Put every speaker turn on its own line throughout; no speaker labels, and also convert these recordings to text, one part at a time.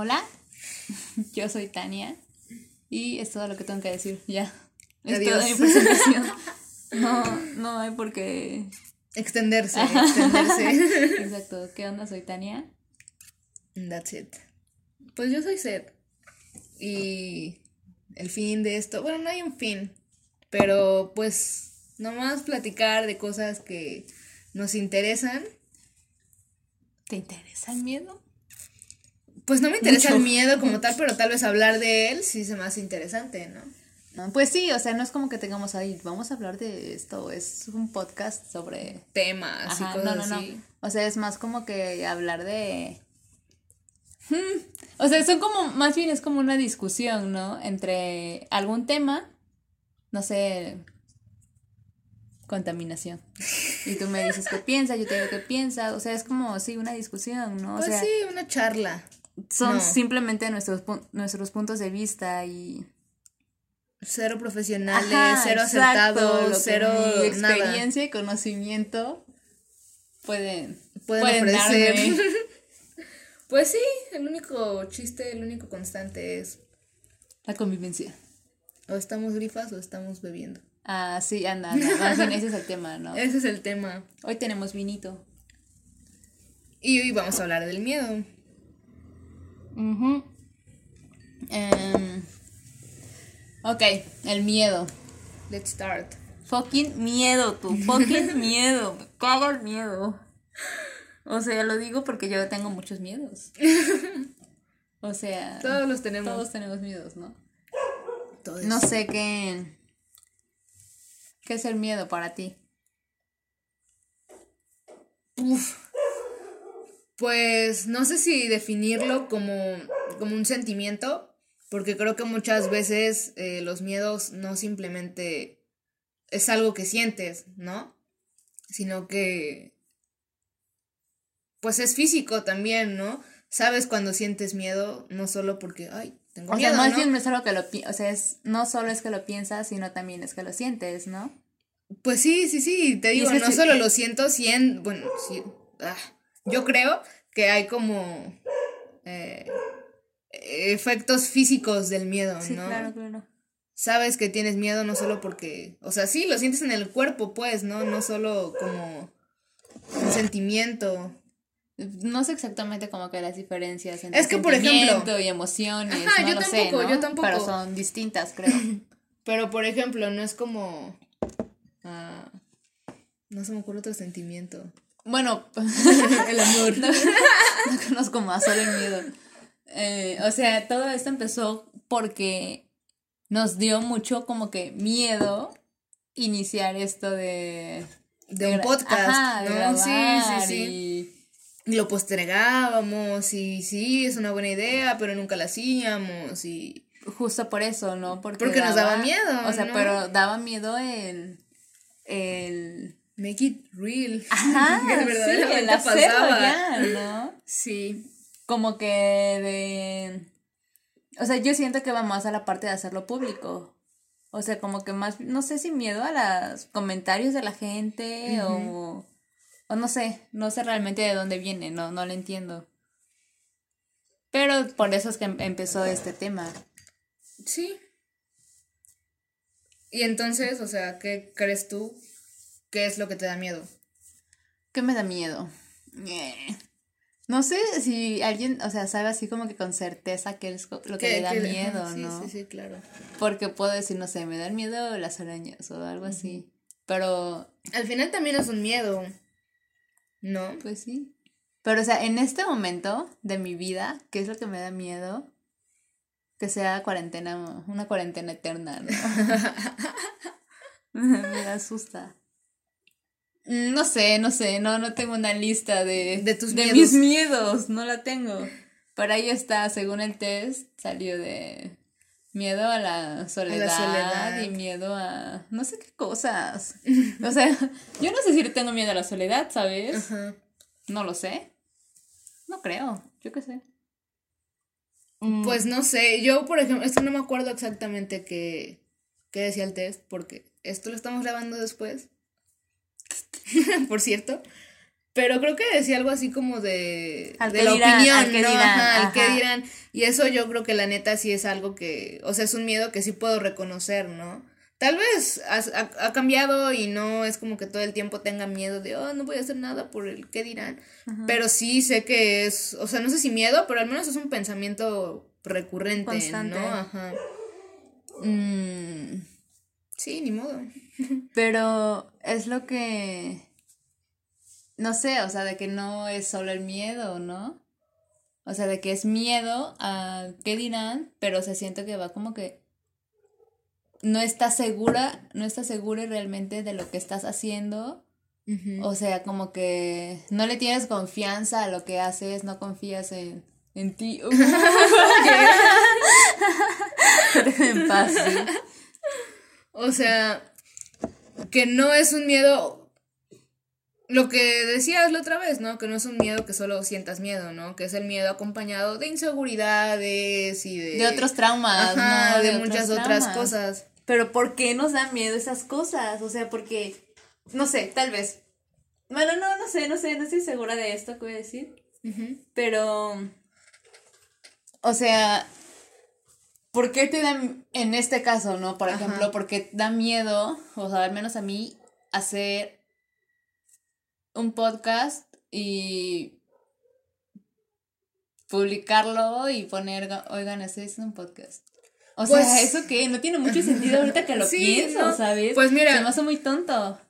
Hola, yo soy Tania y es todo lo que tengo que decir, ya. Es
Adiós.
toda mi presentación. No, no hay por qué.
Extenderse, extenderse.
Exacto, ¿qué onda? Soy Tania.
That's it. Pues yo soy Seth. Y el fin de esto, bueno, no hay un fin, pero pues nomás platicar de cosas que nos interesan.
¿Te interesa el miedo?
Pues no me interesa
Mucho.
el miedo como tal, pero tal vez hablar de él sí se me hace interesante, ¿no?
Pues sí, o sea, no es como que tengamos ahí, vamos a hablar de esto, es un podcast sobre...
Temas y
Ajá,
cosas
no, no,
así.
no. O sea, es más como que hablar de... Hmm, O sea, son como, más bien es como una discusión, ¿no? Entre algún tema, no sé, contaminación. Y tú me dices qué piensas, yo te digo qué piensas, o sea, es como, sí, una discusión, ¿no? O
Pues
sea,
sí, una charla.
Son
no.
simplemente nuestros, nuestros puntos de vista y...
Cero profesionales,
Ajá,
cero
exacto,
acertados, cero
mi
nada.
experiencia y conocimiento pueden,
Pueden,
pueden
ofrecer.
darme.
pues sí, el único chiste, el único constante es
La convivencia.
o estamos grifas o estamos bebiendo.
Ah, sí, anda, anda. Más bien ese es el tema, ¿no?
Ese es el tema.
Hoy tenemos vinito.
Y hoy vamos a hablar del miedo.
Em, ok, el miedo.
Let's start.
Fucking miedo, tú. Fucking miedo. Me cago el miedo. O sea, lo digo porque yo tengo muchos miedos. O sea,
Todos los tenemos.
todos tenemos miedos, ¿no?
Todos.
No sé qué. ¿Qué es el miedo para ti?
Pues no sé si definirlo como, como un sentimiento, porque creo que muchas veces eh, los miedos no simplemente es algo que sientes, ¿no? Sino que pues es físico también, ¿no? Sabes cuando sientes miedo, no solo porque, ay, tengo
O
miedo,
sea, más
¿no?
bien no es algo que lo o sea, es no solo es que lo piensas, sino también es que lo sientes, ¿no?
Pues sí, sí, sí, te digo, no solo lo siento, cien, bueno, sí, ah, yo creo que hay como eh, efectos físicos del miedo,
Sí,
¿no?
claro, claro.
Sabes que tienes miedo no solo porque, o sea, sí, lo sientes en el cuerpo, pues, ¿no? No solo como un sentimiento.
No sé exactamente como que las diferencias entre
Es que, por ejemplo-
sentimiento y emociones,
Ajá,
no
yo
lo sé,
tampoco,
¿no?
yo tampoco.
Pero son distintas, creo.
Pero, por ejemplo, no es como... ah, no se me ocurre otro sentimiento.
Bueno,
el amor.
no, no conozco más, solo el miedo. Eh, o sea, todo esto empezó porque nos dio mucho como que miedo iniciar esto de...
De un podcast,
Ajá, de
¿no? Sí, sí, sí.
y-
Y lo postergábamos y sí, es una buena idea, pero nunca la hacíamos y...
Justo por eso, ¿no? Porque,
Porque nos daba miedo,
O sea,
¿no?
pero daba miedo el... el
Make it real.
Ajá,
Que
sí,
pasaba.
ya, ¿no?
Sí.
Como que de... O sea, yo siento que va más a la parte de hacerlo público. O sea, como que más, no sé si miedo a los comentarios de la gente o... O no sé, no sé realmente de dónde viene, no, no lo entiendo. Pero por eso es que em- empezó este tema.
Sí. Y entonces, o sea, ¿qué crees tú? ¿Qué es lo que te da miedo?
¿Qué me da miedo? Eh, No sé si alguien, o sea, sabe así como que con certeza qué es lo que
¿Qué-
le da miedo,
sí,
¿no?
Sí, sí, claro.
Porque puedo decir, no sé, me dan miedo las arañas o algo así. Pero,
Al final también es un miedo, ¿no?
pues sí. Pero, o sea, en este momento de mi vida, ¿qué es lo que me da miedo? Que sea cuarentena, una cuarentena eterna, ¿no? me asusta. Mm, No sé, no sé, no, no tengo una lista de,
De tus
de
miedos.
mis miedos, no la tengo. Pero ahí está, según el test, salió de miedo a la soledad,
soledad.
y miedo a no sé qué cosas. O sea, yo no sé si tengo miedo a la soledad, ¿sabes? No lo sé. No creo, yo qué sé.
Pues no sé, yo por ejemplo, es que no me acuerdo exactamente qué, qué decía el test, porque esto lo estamos grabando después, por cierto, pero creo que decía algo así como de, de la opinión, ¿no? Ajá, al que dirán. Y eso yo creo que la neta sí es algo que, o sea, es un miedo que sí puedo reconocer, ¿no? Tal vez ha, cambiado y no es como que todo el tiempo tenga miedo de, oh, no voy a hacer nada por el qué dirán. Pero sí sé que es, o sea, no sé si miedo, pero al menos es un pensamiento recurrente, Constante. ¿no? Ajá. Mm, sí, ni modo.
Pero es lo que no sé, o sea, de que no es solo el miedo, ¿no? O sea, de que es miedo a qué dirán, pero se siente que va como que no está segura, no está segura realmente de lo que estás haciendo. O sea, como que no le tienes confianza a lo que haces, no confías en, en ti.
en paz. O sea, que no es un miedo lo que decías la otra vez, ¿no? Que no es un miedo que solo sientas miedo, ¿no? Que es el miedo acompañado de inseguridades y de...
De otros traumas, ¿no?
De, muchas otras cosas.
Pero ¿por qué nos dan miedo esas cosas? O sea, porque, no sé, tal vez. Bueno, no, no sé, no sé, no estoy segura de esto que voy a decir. Pero, o sea, ¿por qué te dan, en este caso, ¿no? Por ejemplo, porque da miedo, o sea, al menos a mí, hacer un podcast y publicarlo y poner, oigan, ese es un podcast. O sea, pues ¿eso qué? No tiene mucho sentido ahorita que lo pienso, ¿sabes? Pues mira. Se me hace muy tonto.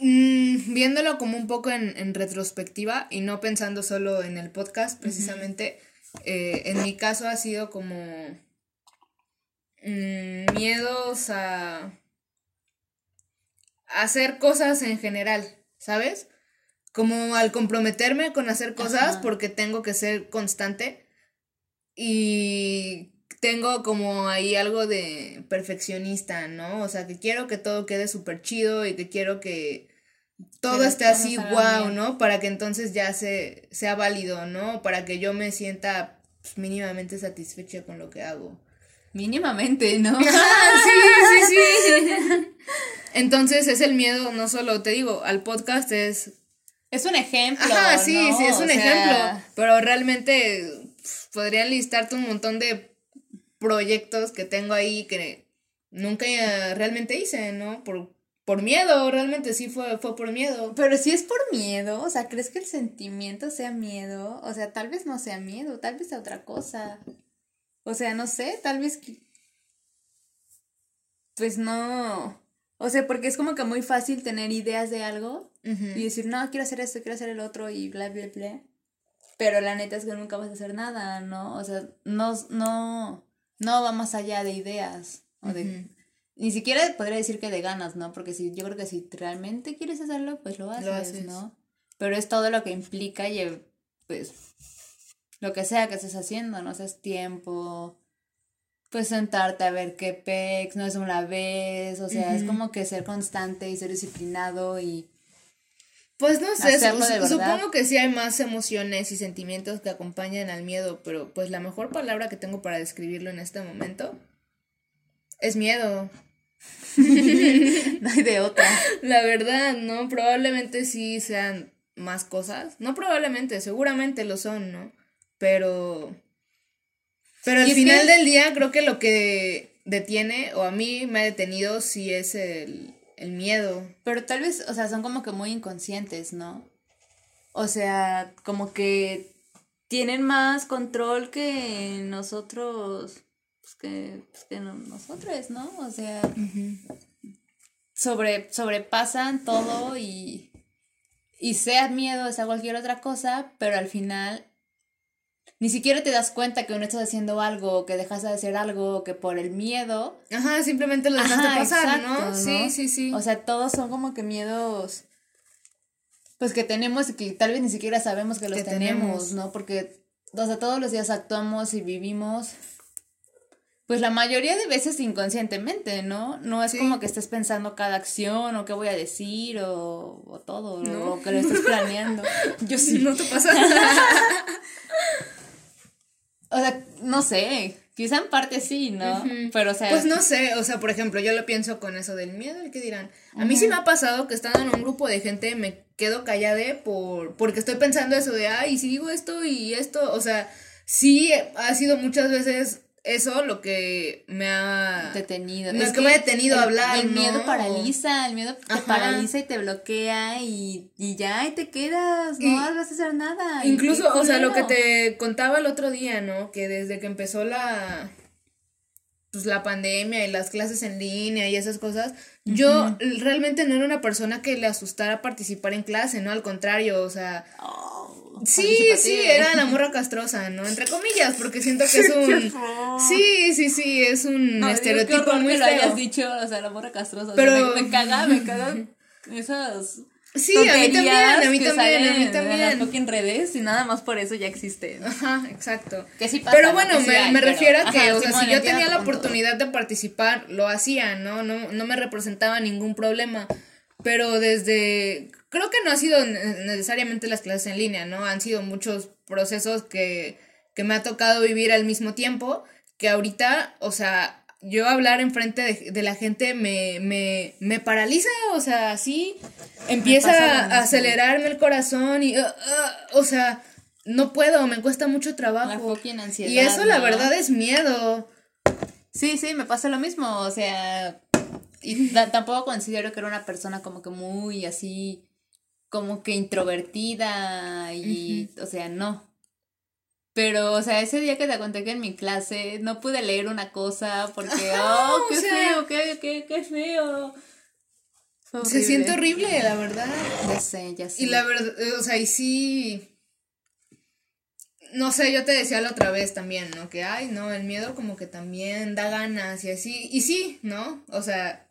Mm, viéndolo como un poco en, retrospectiva y no pensando solo en el podcast, precisamente, eh, en mi caso ha sido como mm, miedos a hacer cosas en general, ¿sabes? como al comprometerme con hacer cosas porque tengo que ser constante y tengo como ahí algo de perfeccionista, ¿no? O sea, que quiero que todo quede súper chido y que quiero que todo esté así, wow, ¿no? Para que entonces ya se, sea válido, ¿no? Para que yo me sienta pues, mínimamente satisfecha con lo que hago.
Mínimamente, ¿no?
sí, sí, sí. Entonces es el miedo, no solo, te digo, al podcast es
es un ejemplo.
Ajá, sí, sí, es un ejemplo. Pero realmente podrían listarte un montón de proyectos que tengo ahí que nunca realmente hice, ¿no? Por, por miedo, realmente sí fue, fue por miedo.
Pero si es por miedo, o sea, ¿crees que el sentimiento sea miedo? O sea, tal vez no sea miedo, tal vez sea otra cosa. O sea, no sé, tal vez... Pues no. O sea, porque es como que muy fácil tener ideas de algo y decir, no, quiero hacer esto, quiero hacer el otro y bla, bla, bla. Pero la neta es que nunca vas a hacer nada, ¿no? O sea, no, no, no va más allá de ideas. O de, Ni siquiera podría decir que de ganas, ¿no? Porque si, yo creo que si realmente quieres hacerlo, pues lo haces, ¿no? Pero es todo lo que implica y, pues, lo que sea que estés haciendo, ¿no? O sea, es tiempo, pues sentarte a ver qué pex, no es una vez, o sea, es como que ser constante y ser disciplinado y
pues no sé, supongo que sí hay más emociones y sentimientos que acompañan al miedo, pero pues la mejor palabra que tengo para describirlo en este momento es miedo.
no hay de otra.
La verdad, ¿no? Probablemente sí sean más cosas. No probablemente, seguramente lo son, ¿no? Pero... Pero al final del día creo que lo que detiene, o a mí me ha detenido, sí es el, el miedo.
Pero tal vez, o sea, son como que muy inconscientes, ¿no? O sea, como que tienen más control que nosotros, pues que, pues que nosotros, ¿no? O sea, sobre, sobrepasan todo y, y sea miedo, sea cualquier otra cosa, pero al final ni siquiera te das cuenta que no estás haciendo algo, que dejas de hacer algo, que por el miedo.
Ajá, simplemente lo dejaste pasar, ¿no? Sí, sí, sí.
O sea, todos son como que miedos. Pues que tenemos y que tal vez ni siquiera sabemos que los tenemos, ¿no? Porque, o sea, todos los días actuamos y vivimos. Pues la mayoría de veces inconscientemente, ¿no? No es como que estés pensando cada acción o qué voy a decir o, o todo, o que lo estés planeando.
Yo sí. No te pasa.
O sea, no sé. Quizá en parte sí, ¿no? Pero, o sea.
Pues no sé, o sea, por ejemplo, yo lo pienso con eso del miedo, ¿el qué dirán? A mí sí me ha pasado que estando en un grupo de gente me quedo callada por, porque estoy pensando eso de, ay, si digo esto y esto, o sea, sí ha sido muchas veces eso lo que me ha
detenido.
es que, me ha detenido a hablar.
El miedo paraliza, el miedo te paraliza y te bloquea y, ya, y te quedas, no vas a hacer nada.
Incluso, o sea, lo que te contaba el otro día, ¿no? Que desde que empezó la pues la pandemia y las clases en línea y esas cosas, yo realmente no era una persona que le asustara participar en clase, ¿no? Al contrario, o sea, oh. Sí, sí, era la morra castrosa, ¿no? Entre comillas, porque siento que es un. Sí, sí, sí, es un estereotipo muy que
lo hayas dicho, o sea, la morra castrosa. Pero. me, caga, me caga esas.
Sí, a mí también, a mí también, a mí también.
En redes y nada más por eso ya existe.
Ajá, exacto. Que sí pasa, pero bueno, me, me refiero a que, o sea, si yo tenía la oportunidad de participar, lo hacía, ¿no? No, no me representaba ningún problema. Pero desde creo que no ha sido necesariamente las clases en línea, ¿no? Han sido muchos procesos que, que me ha tocado vivir al mismo tiempo, que ahorita, o sea, yo hablar enfrente de, de la gente me, me, me paraliza, o sea, así empieza a acelerarme el corazón y, uh, uh, o sea, no puedo, me cuesta mucho trabajo.
ansiedad,
y eso la verdad es miedo.
Sí, sí, me pasa lo mismo, o sea, y tampoco considero que era una persona como que muy así como que introvertida y, o sea, no. Pero, o sea, ese día que te conté que en mi clase no pude leer una cosa porque, oh, qué feo, qué, qué, qué feo.
Se siente horrible, la verdad.
Ya sé, ya sé.
Y la verdad, o sea, y sí. No sé, yo te decía la otra vez también, ¿no? Que, ay, no, el miedo como que también da ganas y así. Y sí, ¿no? O sea,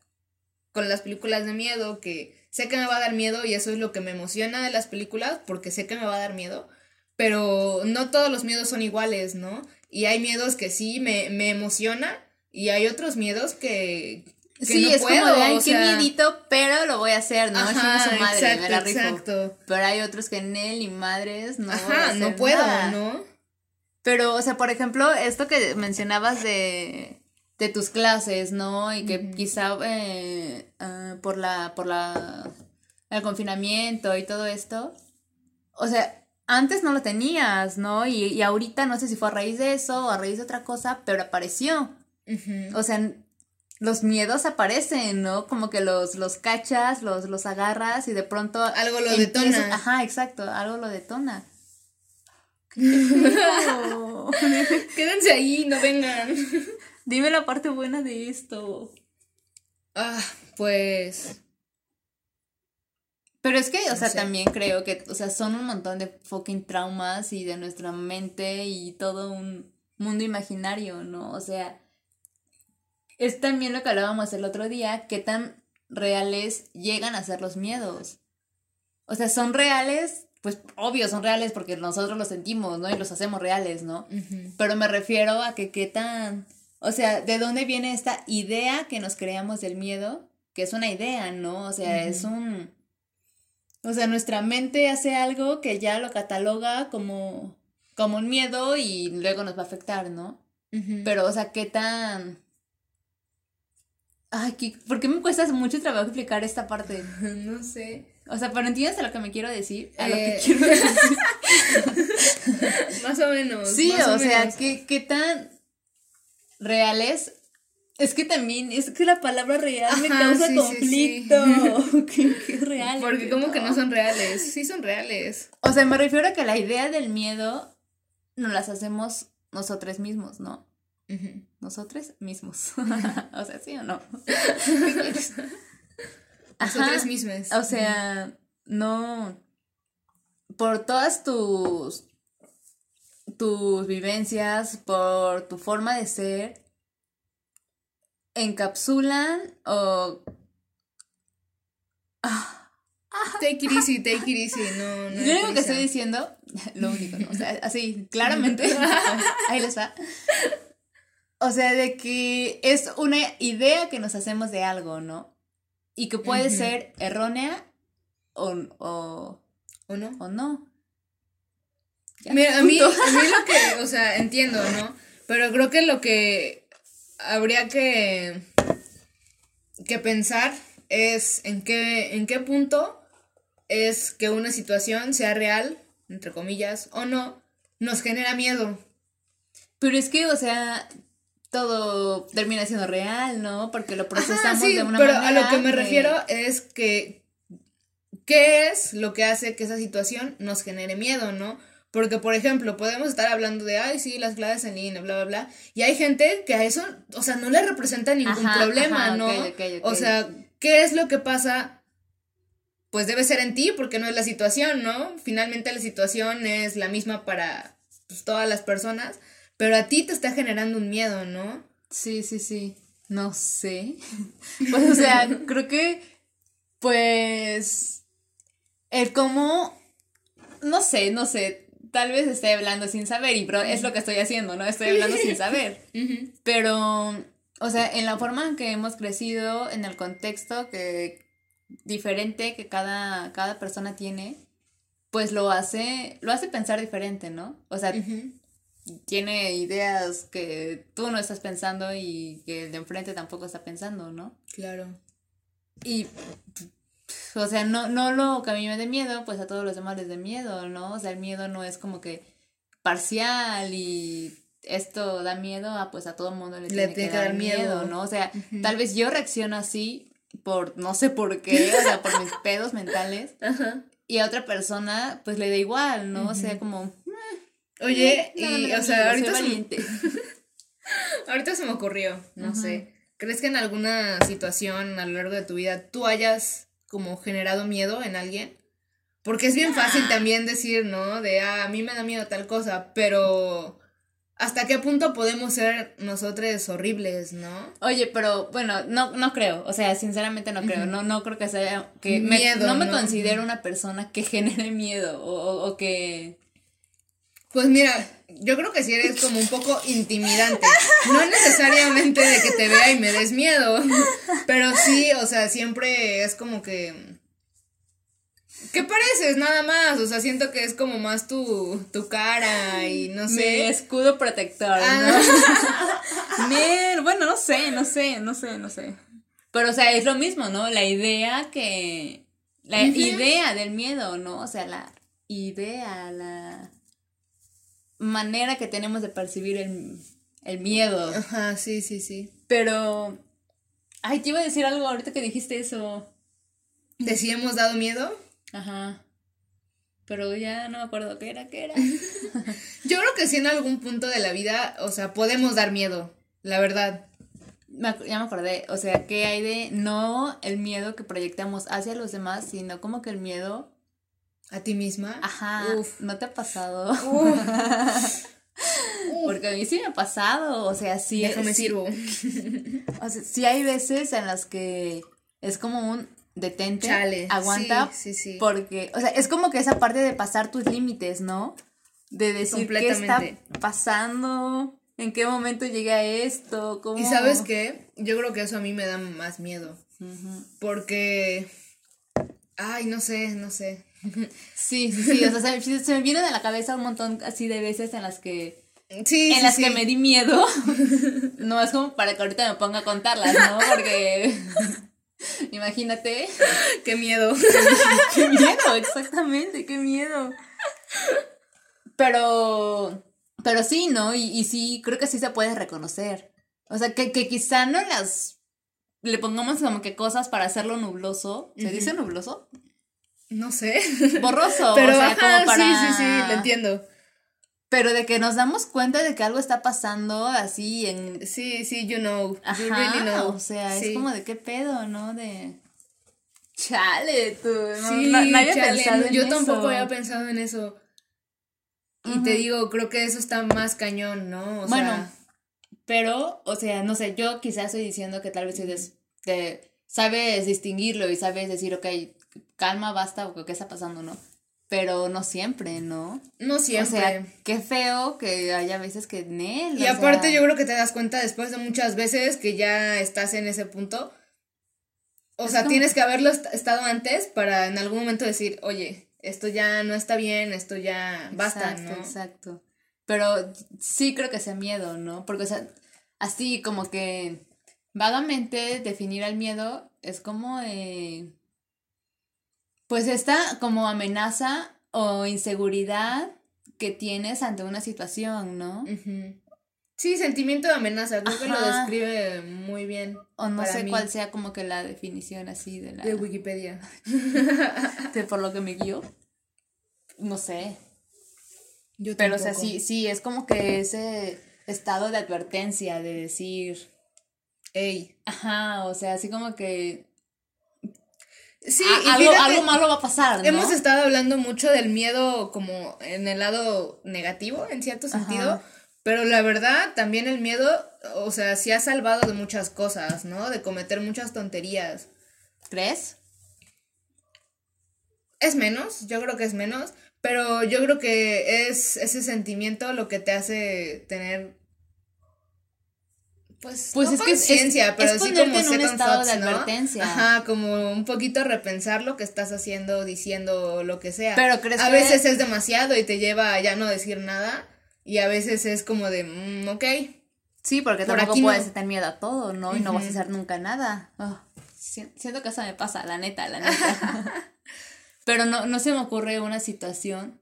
con las películas de miedo que sé que me va a dar miedo y eso es lo que me emociona de las películas, porque sé que me va a dar miedo, pero no todos los miedos son iguales, ¿no? Y hay miedos que sí me, me emociona y hay otros miedos que...
sí, es como de, ay, qué miedito, pero lo voy a hacer, ¿no? Ajá, su madre, exacto, me la rifo. Exacto. Pero hay otros que en él y madres no
Ajá, no puedo, ¿no?
Pero, o sea, por ejemplo, esto que mencionabas de de tus clases, ¿no? Y que quizá eh, ah, por la, por la, el confinamiento y todo esto, o sea, antes no lo tenías, ¿no? Y, y ahorita no sé si fue a raíz de eso o a raíz de otra cosa, pero apareció. O sea, los miedos aparecen, ¿no? Como que los, los cachas, los, los agarras y de pronto...
Algo lo detona.
Ajá, exacto, algo lo detona.
Quédense ahí, no vengan.
Dime la parte buena de esto.
Ah, pues.
Pero es que, o sea, también creo que, o sea, son un montón de fucking traumas y de nuestra mente y todo un mundo imaginario, ¿no? O sea, es también lo que hablábamos el otro día, qué tan reales llegan a ser los miedos. O sea, son reales, pues obvio, son reales porque nosotros los sentimos, ¿no? Y los hacemos reales, ¿no? Pero me refiero a que qué tan o sea, ¿de dónde viene esta idea que nos creamos del miedo? Que es una idea, ¿no? O sea, es un... O sea, nuestra mente hace algo que ya lo cataloga como, como un miedo y luego nos va a afectar, ¿no? Pero, o sea, ¿qué tan... Ay, ¿por qué me cuesta mucho trabajo explicar esta parte?
no sé.
O sea, pero entiendes a lo que me quiero decir. A lo que eh. quiero decir.
más o menos.
Sí, o, sea, ¿qué, ¿qué tan reales, es que también, es que la palabra real me causa conflicto. ¿Qué, real?
Porque como que no son reales. Sí son reales.
O sea, me refiero a que la idea del miedo nos las hacemos nosotros mismos, ¿no? Nosotros mismos. o sea, ¿sí o no?
Nosotros mismos.
O sea, no. Por todas tus tus vivencias, por tu forma de ser, encapsulan o...
Take it easy, take it easy, no, no.
Lo único que estoy diciendo, lo único, ¿no? O sea, así, claramente, ahí les va. O sea, de que es una idea que nos hacemos de algo, ¿no? Y que puede ser errónea o, o,
o no.
O no.
Mira, a mí, a mí lo que, o sea, entiendo, ¿no? Pero creo que lo que habría que, que pensar es en qué, en qué punto es que una situación sea real, entre comillas, o no, nos genera miedo.
Pero es que, o sea, todo termina siendo real, ¿no? Porque lo procesamos de una pero
manera. Pero a lo que me refiero es que. ¿Qué es lo que hace que esa situación nos genere miedo, no? Porque, por ejemplo, podemos estar hablando de, ay, sí, las clases en línea, bla, bla, bla. Y hay gente que a eso, o sea, no le representa ningún problema, ¿no? O sea, ¿qué es lo que pasa? Pues debe ser en ti, porque no es la situación, ¿no? Finalmente la situación es la misma para pues, todas las personas pero a ti te está generando un miedo, ¿no?
Sí, sí, sí. No sé. pues, o sea, creo que, pues, el cómo, no sé, no sé, tal vez estoy hablando sin saber, y es lo que estoy haciendo, ¿no? Estoy hablando sin saber. Pero, o sea, en la forma en que hemos crecido, en el contexto que diferente que cada, cada persona tiene, pues lo hace, lo hace pensar diferente, ¿no? O sea, tiene ideas que tú no estás pensando y que el de enfrente tampoco está pensando, ¿no?
Claro.
Y, o sea, no, no lo que a mí me dé miedo, pues a todos los demás les dé miedo, ¿no? O sea, el miedo no es como que parcial y esto da miedo, a pues a todo el mundo le, tiene, que, dar miedo, ¿no? O sea, tal vez yo reacciono así por, no sé por qué, o sea, por mis pedos mentales. Ajá. Y a otra persona, pues le da igual, ¿no? O sea, como,
Oye, y, o sea, ahorita se, ahorita se me ocurrió, no sé. ¿Crees que en alguna situación a lo largo de tu vida tú hayas como generado miedo en alguien? Porque es bien fácil ah. también decir, ¿no? De, ah, a mí me da miedo tal cosa, pero ¿hasta qué punto podemos ser nosotros horribles, no?
Oye, pero bueno, no, no creo, o sea, sinceramente no creo, no, no creo que sea, que miedo, no me considero una persona que genere miedo o, o que
pues mira, yo creo que si eres como un poco intimidante. No necesariamente de que te vea y me des miedo. Pero sí, o sea, siempre es como que. ¿Qué pareces? Nada más. O sea, siento que es como más tu, tu cara y no sé.
Mi escudo protector, ¿no? Ah. bueno, no sé, no sé, no sé, no sé. Pero, o sea, es lo mismo, ¿no? La idea que. La idea del miedo, ¿no? O sea, la idea, la manera que tenemos de percibir el, miedo.
Ajá, sí, sí, sí.
Pero, ay, te iba a decir algo ahorita que dijiste eso.
¿De si hemos dado miedo?
Ajá. Pero ya no me acuerdo qué era, qué era.
Yo creo que sí en algún punto de la vida, o sea, podemos dar miedo, la verdad.
ya me acordé, o sea, ¿qué hay de no el miedo que proyectamos hacia los demás, sino como que el miedo
¿A ti misma?
Ajá. Uf. ¿No te ha pasado? Porque a mí sí me ha pasado, o sea, sí.
Déjame sí, sirvo.
o sea, sí hay veces en las que es como un detente, Chale. aguanta, sí, sí, sí. porque, o sea, es como que esa parte de pasar tus límites, ¿no? De decir qué está pasando, en qué momento llegué a esto, cómo...
Y sabes qué, yo creo que eso a mí me da más miedo, porque, ay, no sé, no sé,
Sí, sí, sí, o sea, se, me viene de la cabeza un montón así de veces en las que... Sí, en las que me di miedo. No es como para que ahorita me ponga a contarlas, ¿no? Porque... Imagínate.
Qué miedo.
Qué miedo, exactamente, qué miedo. Pero... Pero sí, ¿no? Y, y sí, creo que sí se puede reconocer. O sea, que, que quizá no las le pongamos como que cosas para hacerlo nubloso. ¿Se dice nubloso?
No sé.
Borroso. Pero o sea, como para...
sí, sí, sí, lo entiendo.
Pero de que nos damos cuenta de que algo está pasando así en...
Sí, sí, you know. you really know.
O sea, es como de qué pedo, ¿no? De... Chale, tú. No, sí, no, había
pensado en yo tampoco había pensado en eso. Y te digo, creo que eso está más cañón, ¿no?
O bueno, pero, o sea, no sé, yo quizás estoy diciendo que tal vez de, sabes distinguirlo y sabes decir, ok, calma, basta, o qué está pasando, ¿no? Pero no siempre, ¿no?
No siempre.
O sea, qué feo que haya veces que él.
Y aparte yo creo que te das cuenta después de muchas veces que ya estás en ese punto. O sea, tienes que haberlo estado antes para en algún momento decir, oye, esto ya no está bien, esto ya basta,
exacto, Exacto. Pero sí creo que sea miedo, ¿no? Porque, o sea, así como que vagamente definir el miedo es como, eh, pues esta como amenaza o inseguridad que tienes ante una situación, ¿no?
Sí, sentimiento de amenaza, creo que lo describe muy bien.
O no sé cuál sea como que la definición así de la...
De Wikipedia.
de por lo que me guió. No sé. Yo Pero o sea, sí, sí, es como que ese estado de advertencia, de decir... Ey. Ajá, o sea, así como que... Sí, algo, algo, malo va a pasar. ¿no?
Hemos estado hablando mucho del miedo como en el lado negativo, en cierto sentido. Pero la verdad, también el miedo, o sea, sí ha salvado de muchas cosas, ¿no? De cometer muchas tonterías.
¿Crees?
Es menos, yo creo que es menos, pero yo creo que es ese sentimiento lo que te hace tener pues, pues es conciencia, pero es sí como en un estado de advertencia. Ajá, como un poquito repensar lo que estás haciendo, diciendo lo que sea. Pero crees a veces es demasiado y te lleva a ya no decir nada y a veces es como de, mm, ok.
Sí, porque Por tampoco puedes tener miedo a todo, ¿no? Y no vas a hacer nunca nada. Oh, siento que eso me pasa, la neta, la neta. Pero no, no se me ocurre una situación,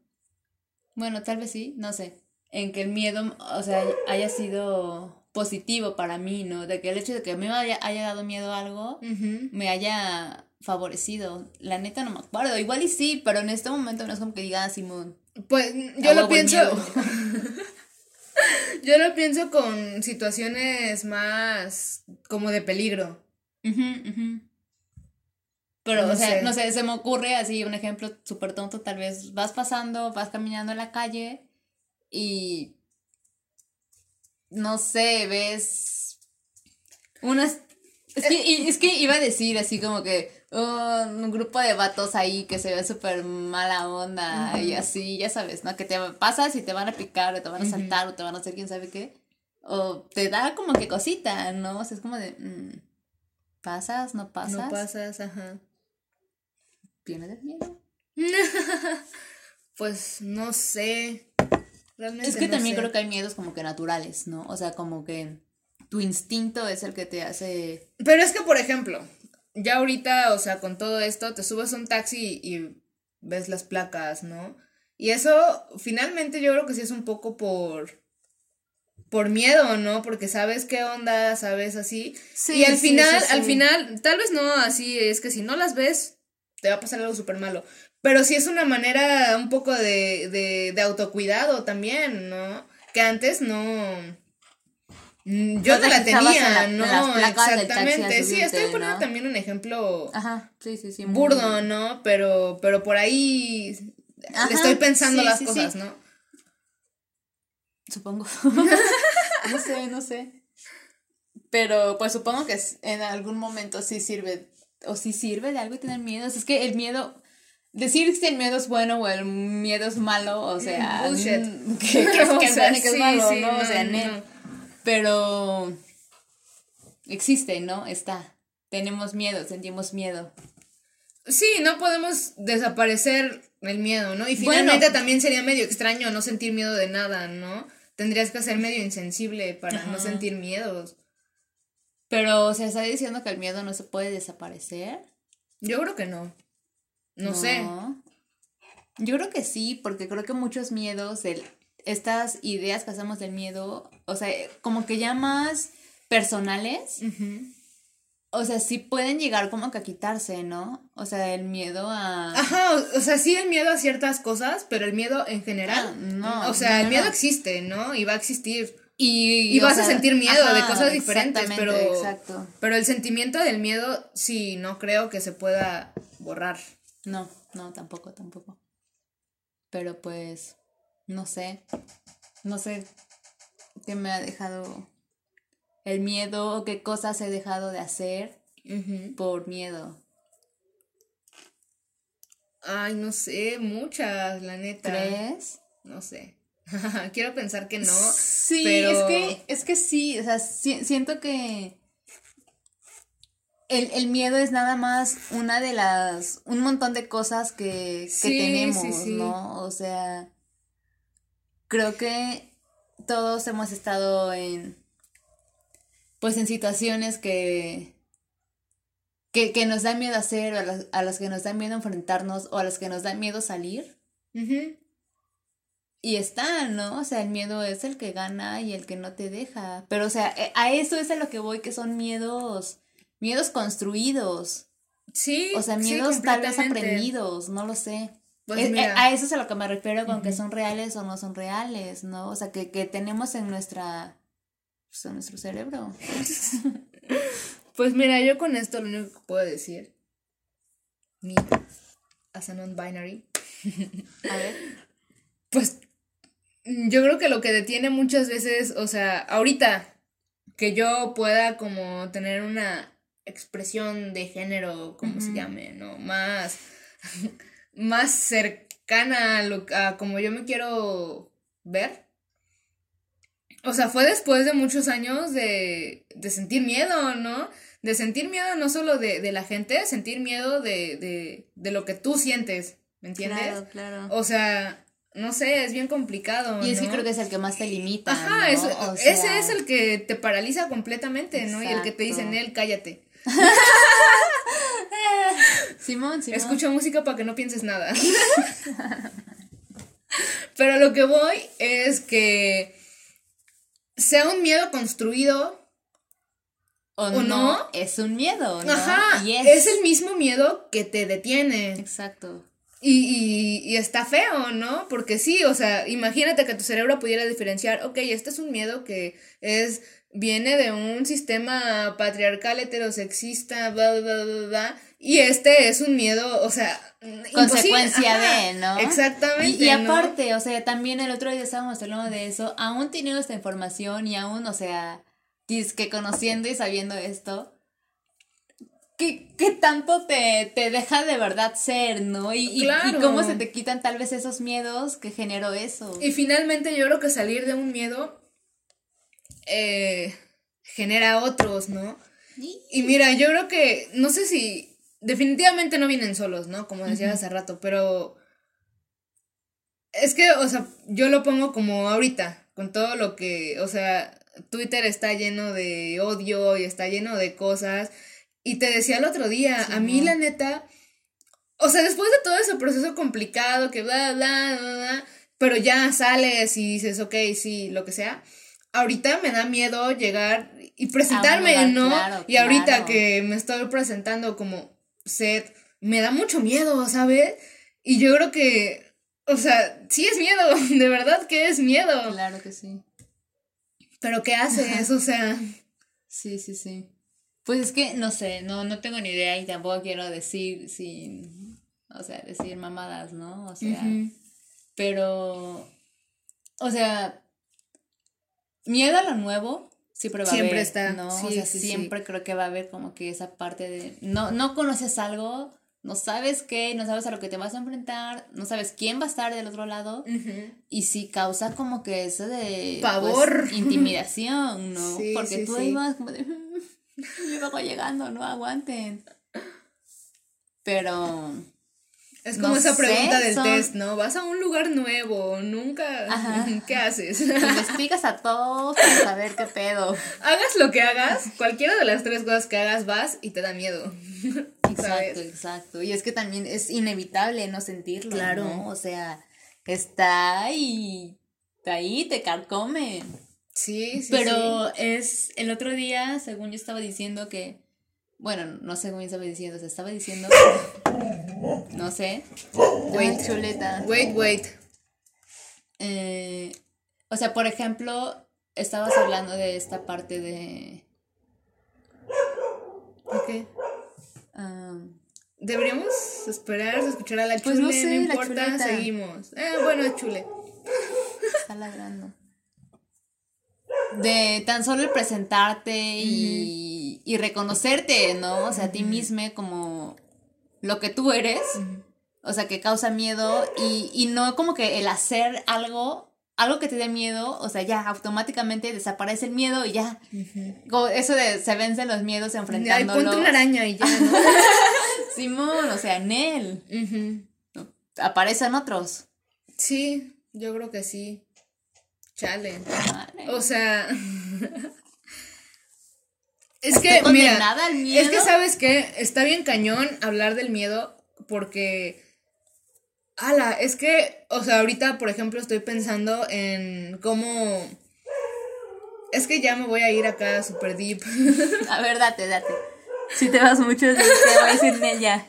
bueno, tal vez sí, no sé, en que el miedo, o sea, haya sido positivo para mí, ¿no? De que el hecho de que a mí me haya, dado miedo a algo, me haya favorecido. La neta no me acuerdo. Igual y sí, pero en este momento no es como que diga, ah, Simón,
pues yo lo pienso. yo lo pienso con situaciones más como de peligro.
Pero, o sea, no sé, se me ocurre así un ejemplo súper tonto. Tal vez vas pasando, vas caminando en la calle y. No sé, ves. Unas. Es que, es que iba a decir así como que un grupo de vatos ahí que se ve súper mala onda y así, ya sabes, ¿no? Que te pasas y te van a picar o te van a saltar o te van a hacer quién sabe qué. O te da como que cosita, ¿no? O sea, es como de, mm, ¿pasas? ¿No pasas?
No pasas, ajá.
¿Tienes de miedo?
pues no sé.
Realmente es que también creo que hay miedos como que naturales, ¿no? O sea, como que tu instinto es el que te hace...
Pero es que, por ejemplo, ya ahorita, o sea, con todo esto, te subes a un taxi y ves las placas, ¿no? Y eso, finalmente, yo creo que sí es un poco por por miedo, ¿no? Porque sabes qué onda, sabes así. Sí, y al final, al final, tal vez no así, es que si no las ves, te va a pasar algo súper malo. Pero sí es una manera un poco de, de, de autocuidado también, ¿no? Que antes no yo no la tenía, no, exactamente. Sí, estoy poniendo también un ejemplo Ajá, sí, sí, sí, burdo, ¿no? Pero, pero por ahí le estoy pensando las cosas, ¿no?
Supongo. no sé, no sé. Pero pues supongo que en algún momento sí sirve, o sí sirve de algo tener miedo. Es que el miedo, decir si el miedo es bueno o el miedo es malo, o sea, Bullshit. que, que, es malo, ¿no? O sea, no. Pero existe, ¿no? Está. Tenemos miedo, sentimos miedo.
Sí, no podemos desaparecer el miedo, ¿no? Y finalmente también sería medio extraño no sentir miedo de nada, ¿no? Tendrías que ser medio insensible para no sentir miedos.
Pero se está diciendo que el miedo no se puede desaparecer.
Yo creo que no. No, sé.
Yo creo que sí, porque creo que muchos miedos del estas ideas que hacemos del miedo, o sea, como que ya más personales, o sea, sí pueden llegar como que a quitarse, ¿no? O sea, el miedo a...
Ajá, o, sea, sí el miedo a ciertas cosas, pero el miedo en general, ah, no. O sea, el miedo existe, ¿no? Y va a existir. Y, vas a sentir miedo de cosas diferentes, pero, exacto. pero el sentimiento del miedo sí, no creo que se pueda borrar.
No, no, tampoco, tampoco. Pero pues no sé, no sé qué me ha dejado el miedo o qué cosas he dejado de hacer por miedo.
Ay, no sé, muchas, la neta. ¿Crees? No sé. Quiero pensar que no.
Sí, es que, es que sí, o sea, siento que el, miedo es nada más una de las, un montón de cosas que, que tenemos, ¿no? O sea, creo que todos hemos estado en, pues en situaciones que, que, que nos dan miedo hacer, o a las, a las que nos dan miedo enfrentarnos, o a las que nos dan miedo salir. Y está, ¿no? O sea, el miedo es el que gana y el que no te deja. Pero, o sea, eh, a eso es a lo que voy, que son miedos, miedos construidos.
Sí.
O sea, miedos tal vez aprendidos, no lo sé.
Pues
Es- eh,
mira.
a eso es a lo que me refiero con que son reales o no son reales, ¿no? O sea, que, que tenemos en nuestra, pues, en nuestro cerebro.
Pues mira, yo con esto lo único que puedo decir, me, as a non-binary,
A ver.
pues yo creo que lo que detiene muchas veces, o sea, ahorita que yo pueda como tener una expresión de género, como se llame, ¿no? Más, más cercana a, lo, a como yo me quiero ver. O sea, fue después de muchos años de, de sentir miedo, ¿no? De sentir miedo no solo de, de la gente, sentir miedo de, de, de lo que tú sientes, ¿me entiendes?
Claro, claro.
O sea, no sé, es bien complicado.
y es que creo que es el que más te limita.
Ajá,
O
ese es el que te paraliza completamente, ¿no? Y el que te dice. Nel, cállate.
Simón, Simón.
Escucha música para que no pienses nada. Pero lo que voy es que sea un miedo construido.
o,
¿o
no,
no?
es un miedo, ¿no?
Ajá, es el mismo miedo que te detiene.
Exacto.
Y, y, y está feo, ¿no? Porque sí, o sea, imagínate que tu cerebro pudiera diferenciar, ok, este es un miedo que es, viene de un sistema patriarcal heterosexista, bla, bla, bla, bla, y este es un miedo, o sea,
Consecuencia de, ¿no?
Exactamente.
Y, y
¿no?
aparte, o sea, también el otro día estábamos hablando de eso, aún teniendo esta información y aún, o sea, que conociendo y sabiendo esto, ¿qué, qué tanto te, te deja de verdad ser, no? Y, y- cómo se te quitan tal vez esos miedos que generó eso.
Y finalmente yo creo que salir de un miedo eh, genera otros, ¿no? Y mira, yo creo que, no sé si, definitivamente no vienen solos, ¿no? Como decía hace rato, pero es que, o sea, yo lo pongo como ahorita, con todo lo que, o sea, Twitter está lleno de odio y está lleno de cosas. Y te decía el otro día, a mí la neta, o sea, después de todo ese proceso complicado, que bla, bla, bla, bla, pero ya sales y dices, ok, sí, lo que sea. Ahorita me da miedo llegar y presentarme,
lugar,
¿no?
claro,
y ahorita
claro.
que me estoy presentando como set, me da mucho miedo, ¿sabes? Y yo creo que, o sea, sí es miedo, de verdad que es miedo.
Claro que sí.
Pero ¿qué haces? O sea,
Sí, sí, sí. Pues es que no sé, no, no tengo ni idea y tampoco quiero decir sin, o sea, decir mamadas, ¿no? O sea, pero, o sea, miedo a lo nuevo siempre va
Siempre
a haber,
está,
¿no?
sí,
o sea,
sí, sí.
siempre creo que va a haber como que esa parte de, no, no conoces algo, no sabes qué, no sabes a lo que te vas a enfrentar, no sabes quién va a estar del otro lado y sí causa como que eso de pues,
Pavor.
intimidación, ¿no? Porque tú ahí vas como de yo vengo llegando, no aguanten. Pero
Es
No
como esa pregunta
sé,
del
son-
test, ¿no? Vas a un lugar nuevo, nunca.
Ajá.
¿Qué haces?
investigas a todos para saber qué pedo.
hagas lo que hagas, cualquiera de las tres cosas que hagas vas y te da miedo.
Exacto,
¿Sabes?
exacto. Y es que también es inevitable no sentirlo,
Claro.
¿no? O sea, está ahí, está ahí, te carcome.
Sí, sí.
Pero es el otro día, según yo estaba diciendo que, bueno, no sé cómo estaba diciendo, se estaba diciendo, no sé,
Wait.
Chuleta.
Wait, wait.
Eh, o sea, por ejemplo, estabas hablando de esta parte de,
Ok.
um,
Deberíamos esperar a escuchar a la
Pues
chule,
no
no,
sé, la
importa, seguimos. Eh, bueno, chule.
está ladrando. De tan solo el presentarte y, y reconocerte, ¿no? O sea, a ti misma como lo que tú eres. O sea, que causa miedo y, y no como que el hacer algo, algo que te dé miedo, o sea, ya automáticamente desaparece el miedo y ya. Como eso de se vencen los miedos
Ay,
enfrentándolos.
ponte una araña y ya, ¿no?
Simón, o sea, Nel.
Ujú.
Aparecen otros.
Sí, yo creo que sí. Chale.
Madre.
O sea. es que, mira.
al miedo.
Es que, ¿sabes qué? Está bien cañón hablar del miedo porque. Ala, es que, o sea, ahorita, por ejemplo, estoy pensando en cómo. Es que ya me voy a ir acá super deep.
A ver, date, date. Si te vas mucho, te voy a decir Nella.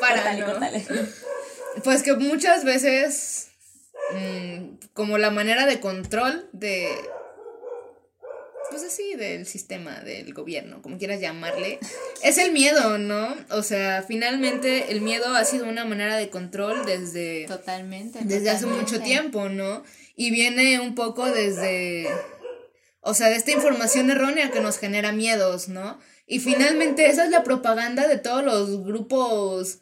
Para,
Córtale,
¿no?
córtale.
Pues que muchas veces, mm, como la manera de control de, pues así, del sistema, del gobierno, como quieras llamarle, es el miedo, ¿no? O sea, finalmente el miedo ha sido una manera de control desde,
Totalmente.
desde hace mucho tiempo, ¿no? Y viene un poco desde, o sea, de esta información errónea que nos genera miedos, ¿no? Y finalmente esa es la propaganda de todos los grupos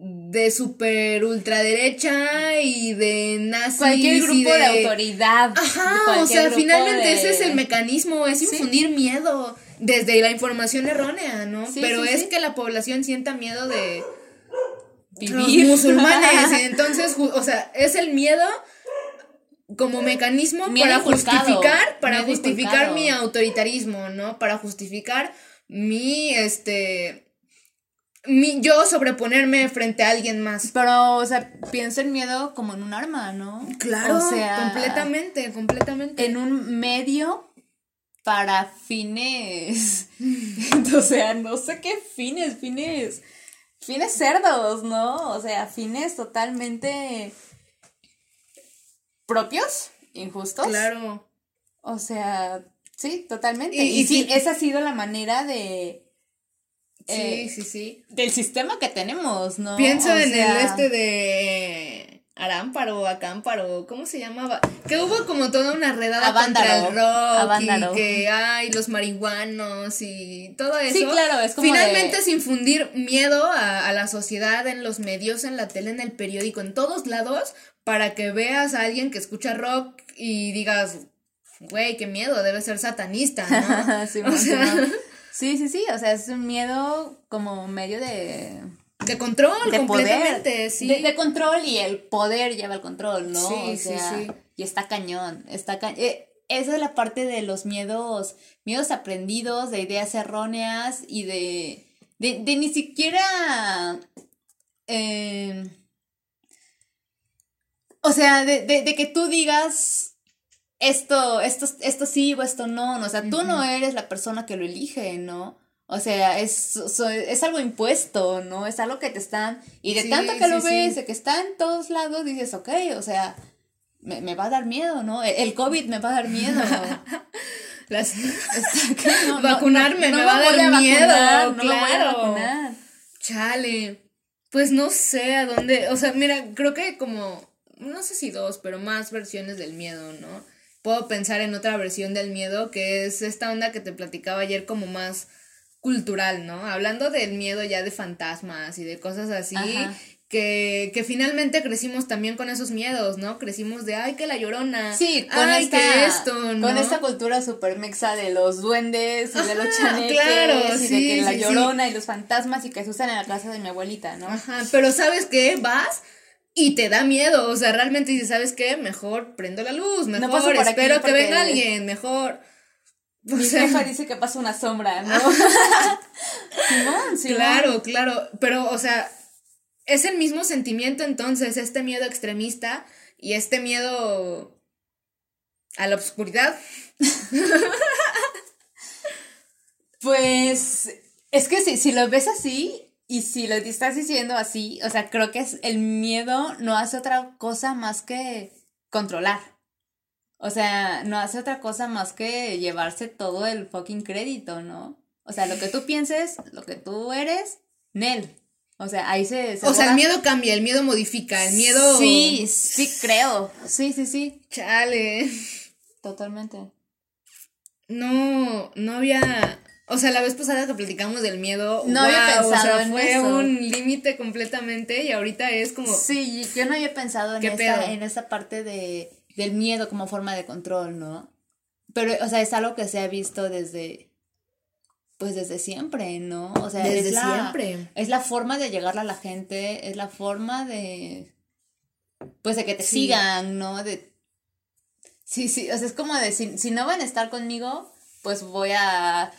de super ultraderecha y de nazis
Cualquier
y
grupo de, autoridad.
Ajá, o sea, finalmente
de-
ese es el mecanismo, es infundir miedo desde la información errónea, ¿no?
Sí,
Pero
sí,
es que la población sienta miedo de los
Vivir.
musulmanes, y entonces, o sea, es el miedo como mecanismo
Miedo
para
inculcado,
justificar, para
miedo
justificar
inculcado.
mi autoritarismo, ¿no? Para justificar mi, este, mi, yo sobreponerme frente a alguien más.
Pero, o sea, piensa el miedo como en un arma, ¿no?
Claro,
O sea,
completamente, completamente.
En un medio para fines. o sea, no sé qué fines, fines. Fines cerdos, ¿no? O sea, fines totalmente propios, injustos.
Claro.
O sea, sí, totalmente.
Y-
Y,
y
sí,
sí-
esa ha sido la manera de.
Sí,
eh,
sí, sí.
Del sistema que tenemos, ¿no?
Pienso
O
en
sea,
el este de Arámparo, Acámparo, ¿cómo se llamaba? Que hubo como toda una redada
Avándaro,
contra el rock
Avándaro.
y que hay los marihuanos y todo eso.
Sí, claro, es como
Finalmente
de-
es infundir miedo a, a la sociedad, en los medios, en la tele, en el periódico, en todos lados, para que veas a alguien que escucha rock y digas, güey, qué miedo, debe ser satanista, ¿no?
Simón,
O sea-.
Sí, sí, sí, o sea, es un miedo como medio de...
De control,
de
completamente,
poder,
sí.
de, de control y el poder lleva el control, ¿no?
Sí,
o
sí,
sea,
sí.
y está cañón, está ca- eh, esa es la parte de los miedos, miedos aprendidos, de ideas erróneas y de, de, de ni siquiera, eh, o sea, de, de, de que tú digas esto, esto, esto sí o esto no, ¿no? o sea, tú no eres la persona que lo elige, ¿no? O sea, es, es algo impuesto, ¿no? Es algo que te están... Y de
Sí,
tanto que lo ves,
sí.
que está en todos lados, dices, ok, o sea, me, me va a dar miedo, ¿no? El, el COVID me va a dar miedo.
Las-.
No,
Vacunarme
no,
me va a dar miedo,
vacunar, a
claro. Chale. Pues no sé a dónde. O sea, mira, creo que como. No sé si dos, pero más versiones del miedo, ¿no? Puedo pensar en otra versión del miedo que es esta onda que te platicaba ayer, como más cultural, ¿no? Hablando del miedo ya de fantasmas y de cosas así.
Ajá.
Que, que finalmente crecimos también con esos miedos, ¿no? Crecimos de, ay, que la llorona.
Sí, con
ay,
esta,
que esto, ¿no?
con esta cultura super mexa de los duendes y de los chaneques
claro,
y de que la
sí.
llorona y los fantasmas y que se usan en la casa de mi abuelita, ¿no?
Ajá, pero ¿sabes qué? Vas y te da miedo, o sea, realmente dices, ¿sabes qué? Mejor prendo la luz, mejor espero que venga alguien, mejor. O
Mi
sea,
jefa dice que pasa una sombra, ¿no? Simón, Simón.
claro, claro, pero, o sea, es el mismo sentimiento entonces, este miedo extremista y este miedo a la oscuridad.
Pues es que si, si lo ves así y si lo estás diciendo así, o sea, creo que es el miedo no hace otra cosa más que controlar. O sea, no hace otra cosa más que llevarse todo el fucking crédito, ¿no? O sea, lo que tú pienses, lo que tú eres, Nel. O sea, ahí se... se
O sea, el miedo cambia, el miedo modifica, el miedo...
Sí, sí creo. Sí, sí, sí.
Chale.
Totalmente.
No, no había. O sea, la vez pasada que platicamos del miedo.
No había pensado
o sea,
en
fue
eso.
un límite completamente y ahorita es como.
Sí, yo no había pensado en
¿Qué
esa, en esa parte de, del miedo como forma de control, ¿no? Pero, o sea, es algo que se ha visto desde, pues desde siempre, ¿no? O sea,
Desde
es la,
siempre.
Es la forma de llegarle a la gente, es la forma de, pues de que te
Sí.
sigan, ¿no? De, Sí, sí, o sea, es como decir, si no van a estar conmigo, pues voy a,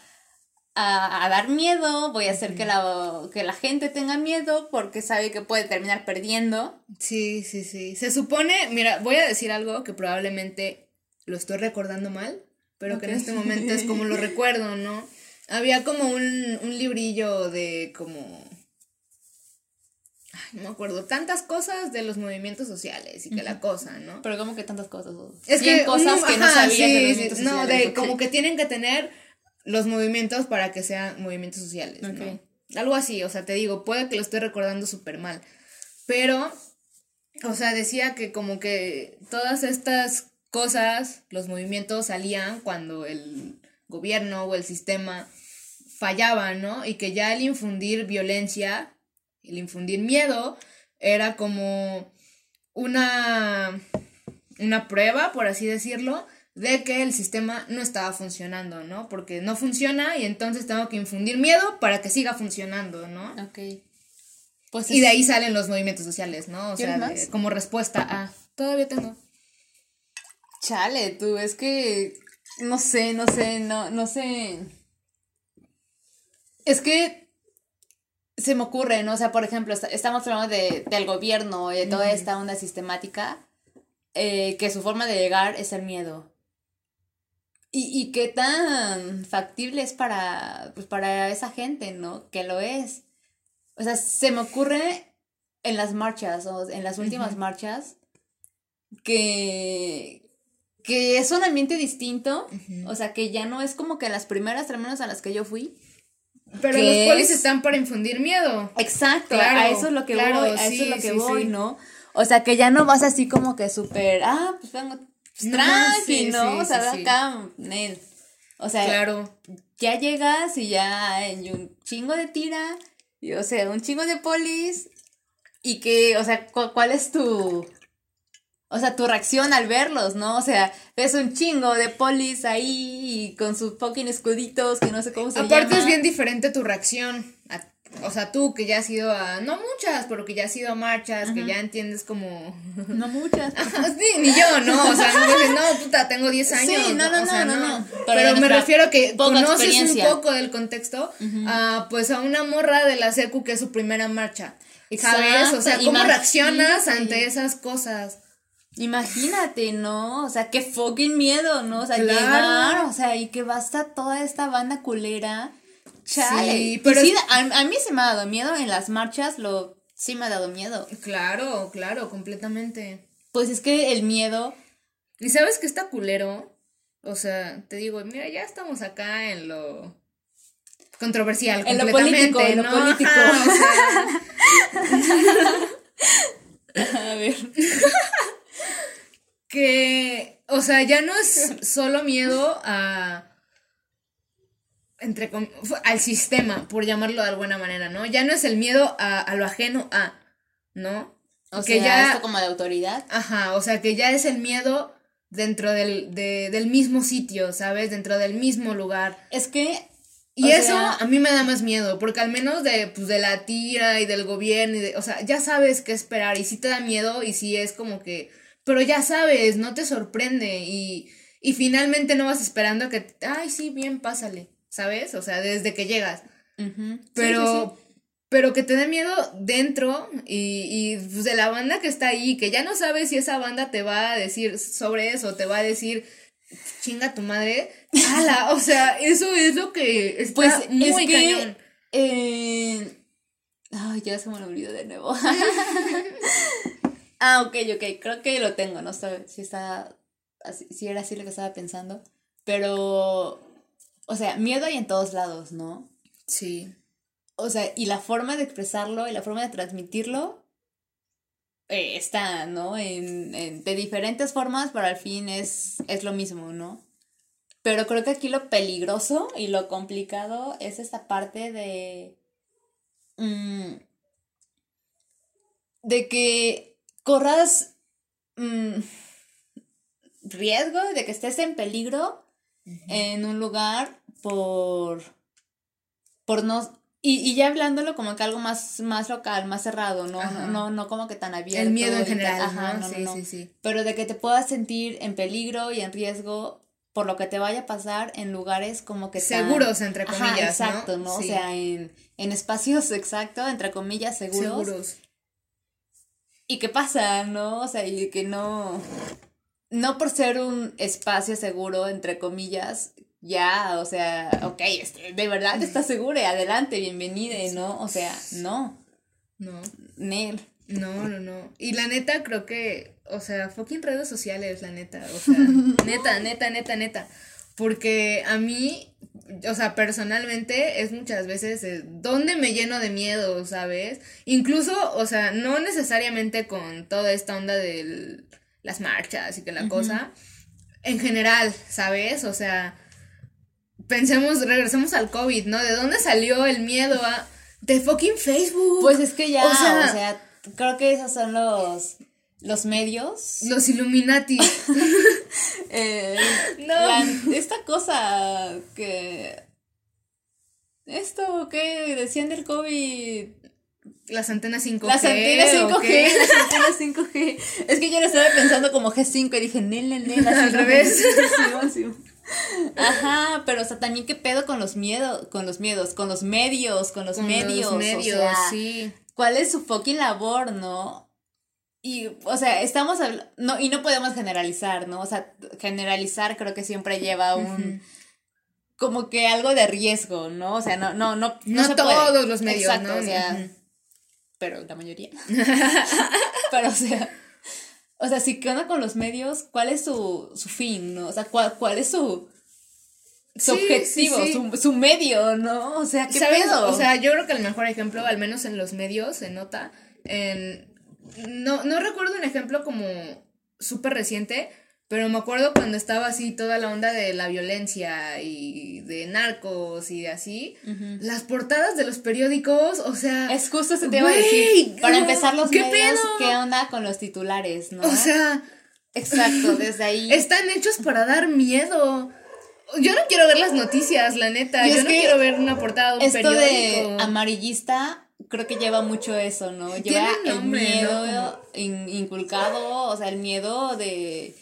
a, dar miedo, voy a hacer que, la, que la gente tenga miedo porque sabe que puede terminar perdiendo.
Sí, sí, sí. Se supone, mira, voy a decir algo que probablemente lo estoy recordando mal, pero que en este momento es como lo recuerdo, ¿no? Había como un, un librillo de como no me acuerdo, tantas cosas de los movimientos sociales y que la cosa, ¿no?
Pero como que tantas cosas. Es que cosas que no sabías
de movimientos No, de como que tienen que tener los movimientos para que sean movimientos sociales, ¿no? Algo así, o sea, te digo, puede que lo esté recordando súper mal, pero, o sea, decía que como que todas estas cosas, los movimientos salían cuando el gobierno o el sistema fallaban, ¿no? Y que ya al infundir violencia el infundir miedo era como una, una prueba, por así decirlo, de que el sistema no estaba funcionando, ¿no? Porque no funciona y entonces tengo que infundir miedo para que siga funcionando, ¿no? Ok. Pues y de ahí salen los movimientos sociales, ¿no? O sea, como respuesta a... Todavía tengo.
Chale, tú, es que... No sé, no sé, no, no sé. Es que se me ocurre, ¿no? O sea, por ejemplo, estamos hablando de, del gobierno y de toda esta onda sistemática, eh, que su forma de llegar es el miedo. Y, y qué tan factible es para, pues, para esa gente, ¿no? Que lo es. O sea, se me ocurre en las marchas, o en las últimas marchas, que, que es un ambiente distinto, o sea, que ya no es como que las primeras, al menos a las que yo fui,
pero los polis están para infundir miedo.
Exacto, a eso es lo que voy, a eso es lo que voy, ¿no? O sea, que ya no vas así como que súper, ah, pues vengo pues, tranqui, ¿no? o sea, acá, Nel. O sea, claro. ya llegas y ya hay un chingo de tira, y, o sea, un chingo de polis, y que, o sea, ¿cuál es tu, o sea, tu reacción al verlos, ¿no? O sea, ves un chingo de polis ahí con sus fucking escuditos que no sé cómo se
llama. Aparte es bien diferente tu reacción. O sea, tú que ya has ido a, no muchas, pero que ya has ido a marchas, que ya entiendes como...
No muchas.
ni yo, ¿no? O sea, no dices, no, puta, tengo 10 años. Sí, no, no, no, no, no, Pero, me refiero a que conoces un poco del contexto, a, pues a una morra de la secu que es su primera marcha. ¿Sabes? O sea, ¿cómo reaccionas ante esas cosas?
Imagínate, ¿no? O sea, qué fucking miedo, ¿no? O sea, llegar, o sea, y que basta toda esta banda culera. Chale. Sí, pero sí, a, mí se me ha dado miedo en las marchas, lo sí me ha dado miedo.
Claro, claro, completamente.
Pues es que el miedo.
¿Y sabes que está culero? O sea, te digo, mira, ya estamos acá en lo controversial, en lo político, en lo político. a ver. que, o sea, ya no es solo miedo a entre al sistema, por llamarlo de alguna manera, ¿no? Ya no es el miedo a, lo ajeno a, ¿no?
O que sea, ya, esto como de autoridad.
Ajá, o sea, que ya es el miedo dentro del, del mismo sitio, ¿sabes? Dentro del mismo lugar.
Es que...
Y eso a mí me da más miedo, porque al menos de, pues, de la tira y del gobierno, y de, o sea, ya sabes qué esperar y si te da miedo y si es como que pero ya sabes, no te sorprende y, y finalmente no vas esperando a que, ay, sí, bien, pásale, ¿sabes? O sea, desde que llegas. Pero, pero que te dé miedo dentro y, y pues, de la banda que está ahí, que ya no sabes si esa banda te va a decir sobre eso, te va a decir, chinga tu madre, ala, o sea, eso es lo que está pues, muy es cañón.
Eh... Ay, ya se me olvidó de nuevo. Ah, ok, ok, creo que lo tengo, no sé si está, si era así lo que estaba pensando, pero, o sea, miedo hay en todos lados, ¿no? Sí. O sea, y la forma de expresarlo y la forma de transmitirlo eh, está, ¿no? En, en, de diferentes formas, pero al fin es, es lo mismo, ¿no? Pero creo que aquí lo peligroso y lo complicado es esta parte de... Mm, de que corras mm, riesgo de que estés en peligro en un lugar por, por no, Y, y ya hablándolo como que algo más, más local, más cerrado, ¿no? No, no, no como que tan abierto.
El miedo en general,
Ajá,
¿no?
no,
Sí,
no.
sí, sí.
Pero de que te puedas sentir en peligro y en riesgo por lo que te vaya a pasar en lugares como que tan-
Seguros, entre
Ajá,
comillas, ¿no?
exacto, ¿no? O
Sí.
sea, en, en espacios, exacto, entre comillas, seguros.
Seguros.
¿Y qué pasa, no? O sea, y que no, no por ser un espacio seguro, entre comillas, ya, o sea, ok, este, de verdad estás segura, adelante, bienvenida, ¿no? O sea, no,
No.
Nel.
No, no, no. Y la neta, creo que, o sea, fucking redes sociales, la neta. O sea, neta, neta, neta, neta. Porque a mí, o sea, personalmente es muchas veces eh, donde me lleno de miedo, ¿sabes? Incluso, o sea, no necesariamente con toda esta onda de las marchas y que la cosa. En general, ¿sabes? O sea, pensemos, regresemos al COVID, ¿no? ¿De dónde salió el miedo a... De fucking Facebook.
Pues es que ya,
O
o
sea-
sea, creo que esos son los, los medios.
Los Illuminati.
Eh,
No.
la- esta cosa que... Esto que decían del COVID,
Las antenas 5G.
Las antenas
¿o
5G,
qué?
las antenas 5G. Es que yo lo estaba pensando como G5 y dije, nel, así
Al revés.
Ajá, pero o sea, también qué pedo con los miedos, con los miedos, con los medios, con los
Con
medios,
Los medios,
o sea,
sí.
¿cuál es su fucking labor, no? Y, o sea, estamos hablando, no, y no podemos generalizar, ¿no? O sea, generalizar creo que siempre lleva un, como que algo de riesgo, ¿no? O sea, no, no, no,
No
se puede.
todos los medios,
Exacto,
¿no?
o sea. Pero la mayoría. pero, o sea, o sea, si qué onda con los medios, ¿cuál es su, su fin, no? O sea, ¿cuál, cuál es su, su
Sí,
objetivo,
sí, sí.
Su, su medio, ¿no? O sea, ¿qué
¿Sabes?
pedo?
O sea, yo creo que el mejor ejemplo, al menos en los medios, se nota en... No, no recuerdo un ejemplo como súper reciente, pero me acuerdo cuando estaba así toda la onda de la violencia y de narcos y de así. Las portadas de los periódicos, o sea...
Es justo eso te iba a
Güey,
decir. Para
no,
empezar, los
¿qué
medios,
pedo?
¿qué onda con los titulares, no?
O sea,
Exacto, desde ahí.
están hechos para dar miedo. Yo no quiero ver las noticias, la neta. Yo no quiero ver una portada de un
Esto de
periódico.
amarillista creo que lleva mucho eso, ¿no? Lleva
Tiene
el
nombre,
miedo
¿no?
in- inculcado, o sea, el miedo de...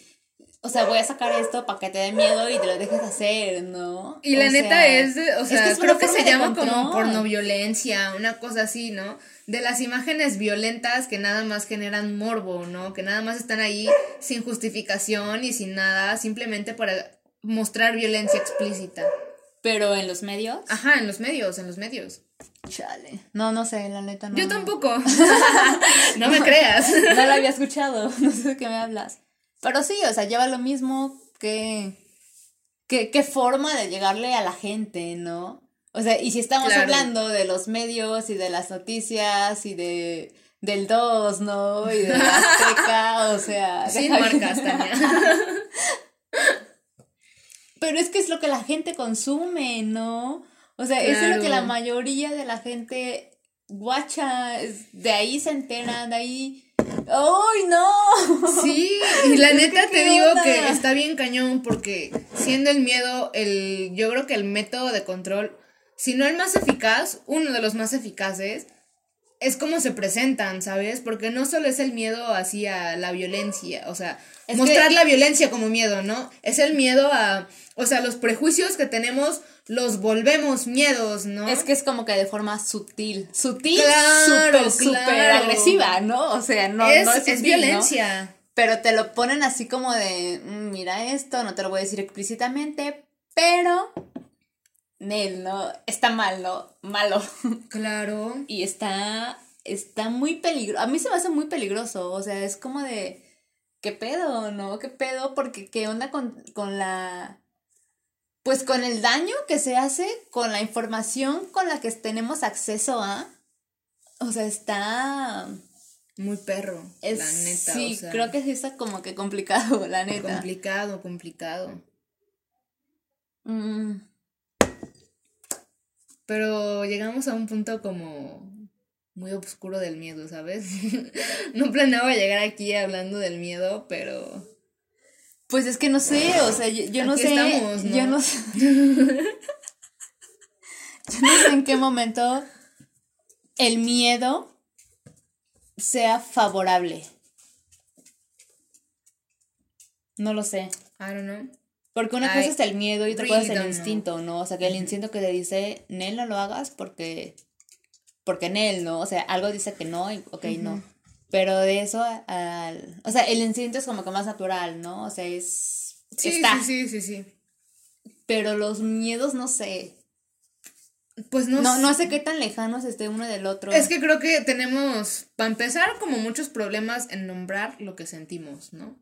O sea, voy a sacar esto para que te dé miedo y te lo dejes hacer, ¿no?
Y la neta es, o
es
sea,
que es
creo que se llama como
control.
pornoviolencia, una cosa así, ¿no? De las imágenes violentas que nada más generan morbo, ¿no? Que nada más están ahí sin justificación y sin nada, simplemente para mostrar violencia explícita.
Pero en los medios...
Ajá, en los medios, en los medios.
Chale. No, no sé, la neta no.
Yo tampoco. no me creas.
No lo había escuchado, no sé de qué me hablas. Pero sí, o sea, lleva lo mismo que, que, qué forma de llegarle a la gente, ¿no? O sea, y si estamos
Claro.
hablando de los medios y de las noticias y de del 2, ¿no? Y de la Azteca, o sea...
Sin marcas, Tania.
Pero es que es lo que la gente consume, ¿no? O sea, eso es lo que la mayoría de la gente guacha, de ahí se entera, de ahí... ¡Ay, no!
Sí, y la neta te digo
onda.
que está bien cañón porque siendo el miedo el yo creo que el método de control, si no el más eficaz, uno de los más eficaces es como se presentan, ¿sabes? Porque no solo es el miedo hacia la violencia, o sea,
Es
mostrar
que-
la violencia como miedo, ¿no? Es el miedo a, o sea, los prejuicios que tenemos los volvemos miedos, ¿no?
Es que es como que de forma sutil. Sutil,
Claro,
súper, súper agresiva, ¿no? O sea, no
es,
no es,
es
sutil, ¿no?
violencia.
Pero te lo ponen así como de, "Mm, mira esto, no te lo voy a decir explícitamente, pero... Nel, ¿no? Está mal, ¿no? Malo.
Claro.
Y está, está muy peligroso. A mí se me hace muy peligroso. O sea, es como de, ¿qué pedo, no? ¿Qué pedo? Porque qué onda con, con la... Pues con el daño que se hace con la información con la que tenemos acceso a. O sea, está...
Muy perro,
Es,
la neta.
sí,
o sea,
creo que sí está como que complicado, la neta.
complicado, complicado.
Mm,
Pero llegamos a un punto como muy oscuro del miedo, ¿sabes? no planeaba llegar aquí hablando del miedo, pero
Pues es que no sé, o sea, yo, yo no
Aquí
sé.
estamos, ¿no?
Yo no sé. Yo no sé en qué momento el miedo sea favorable. No lo sé.
I don't know.
Porque una
I
cosa es el miedo y otra
really
cosa es el
know.
instinto, ¿no? O sea, que el instinto que te dice, Nel, no lo hagas porque, porque Nel, ¿no? O sea, algo dice que no y ok, no. Pero de eso al... O sea, el instinto es como que más natural, ¿no? O sea, es...
Sí,
está.
sí, sí, sí, sí.
Pero los miedos, no sé.
Pues no,
No,
sé.
no sé qué tan lejanos esté uno del otro.
Es que creo que tenemos, para empezar, como muchos problemas en nombrar lo que sentimos, ¿no?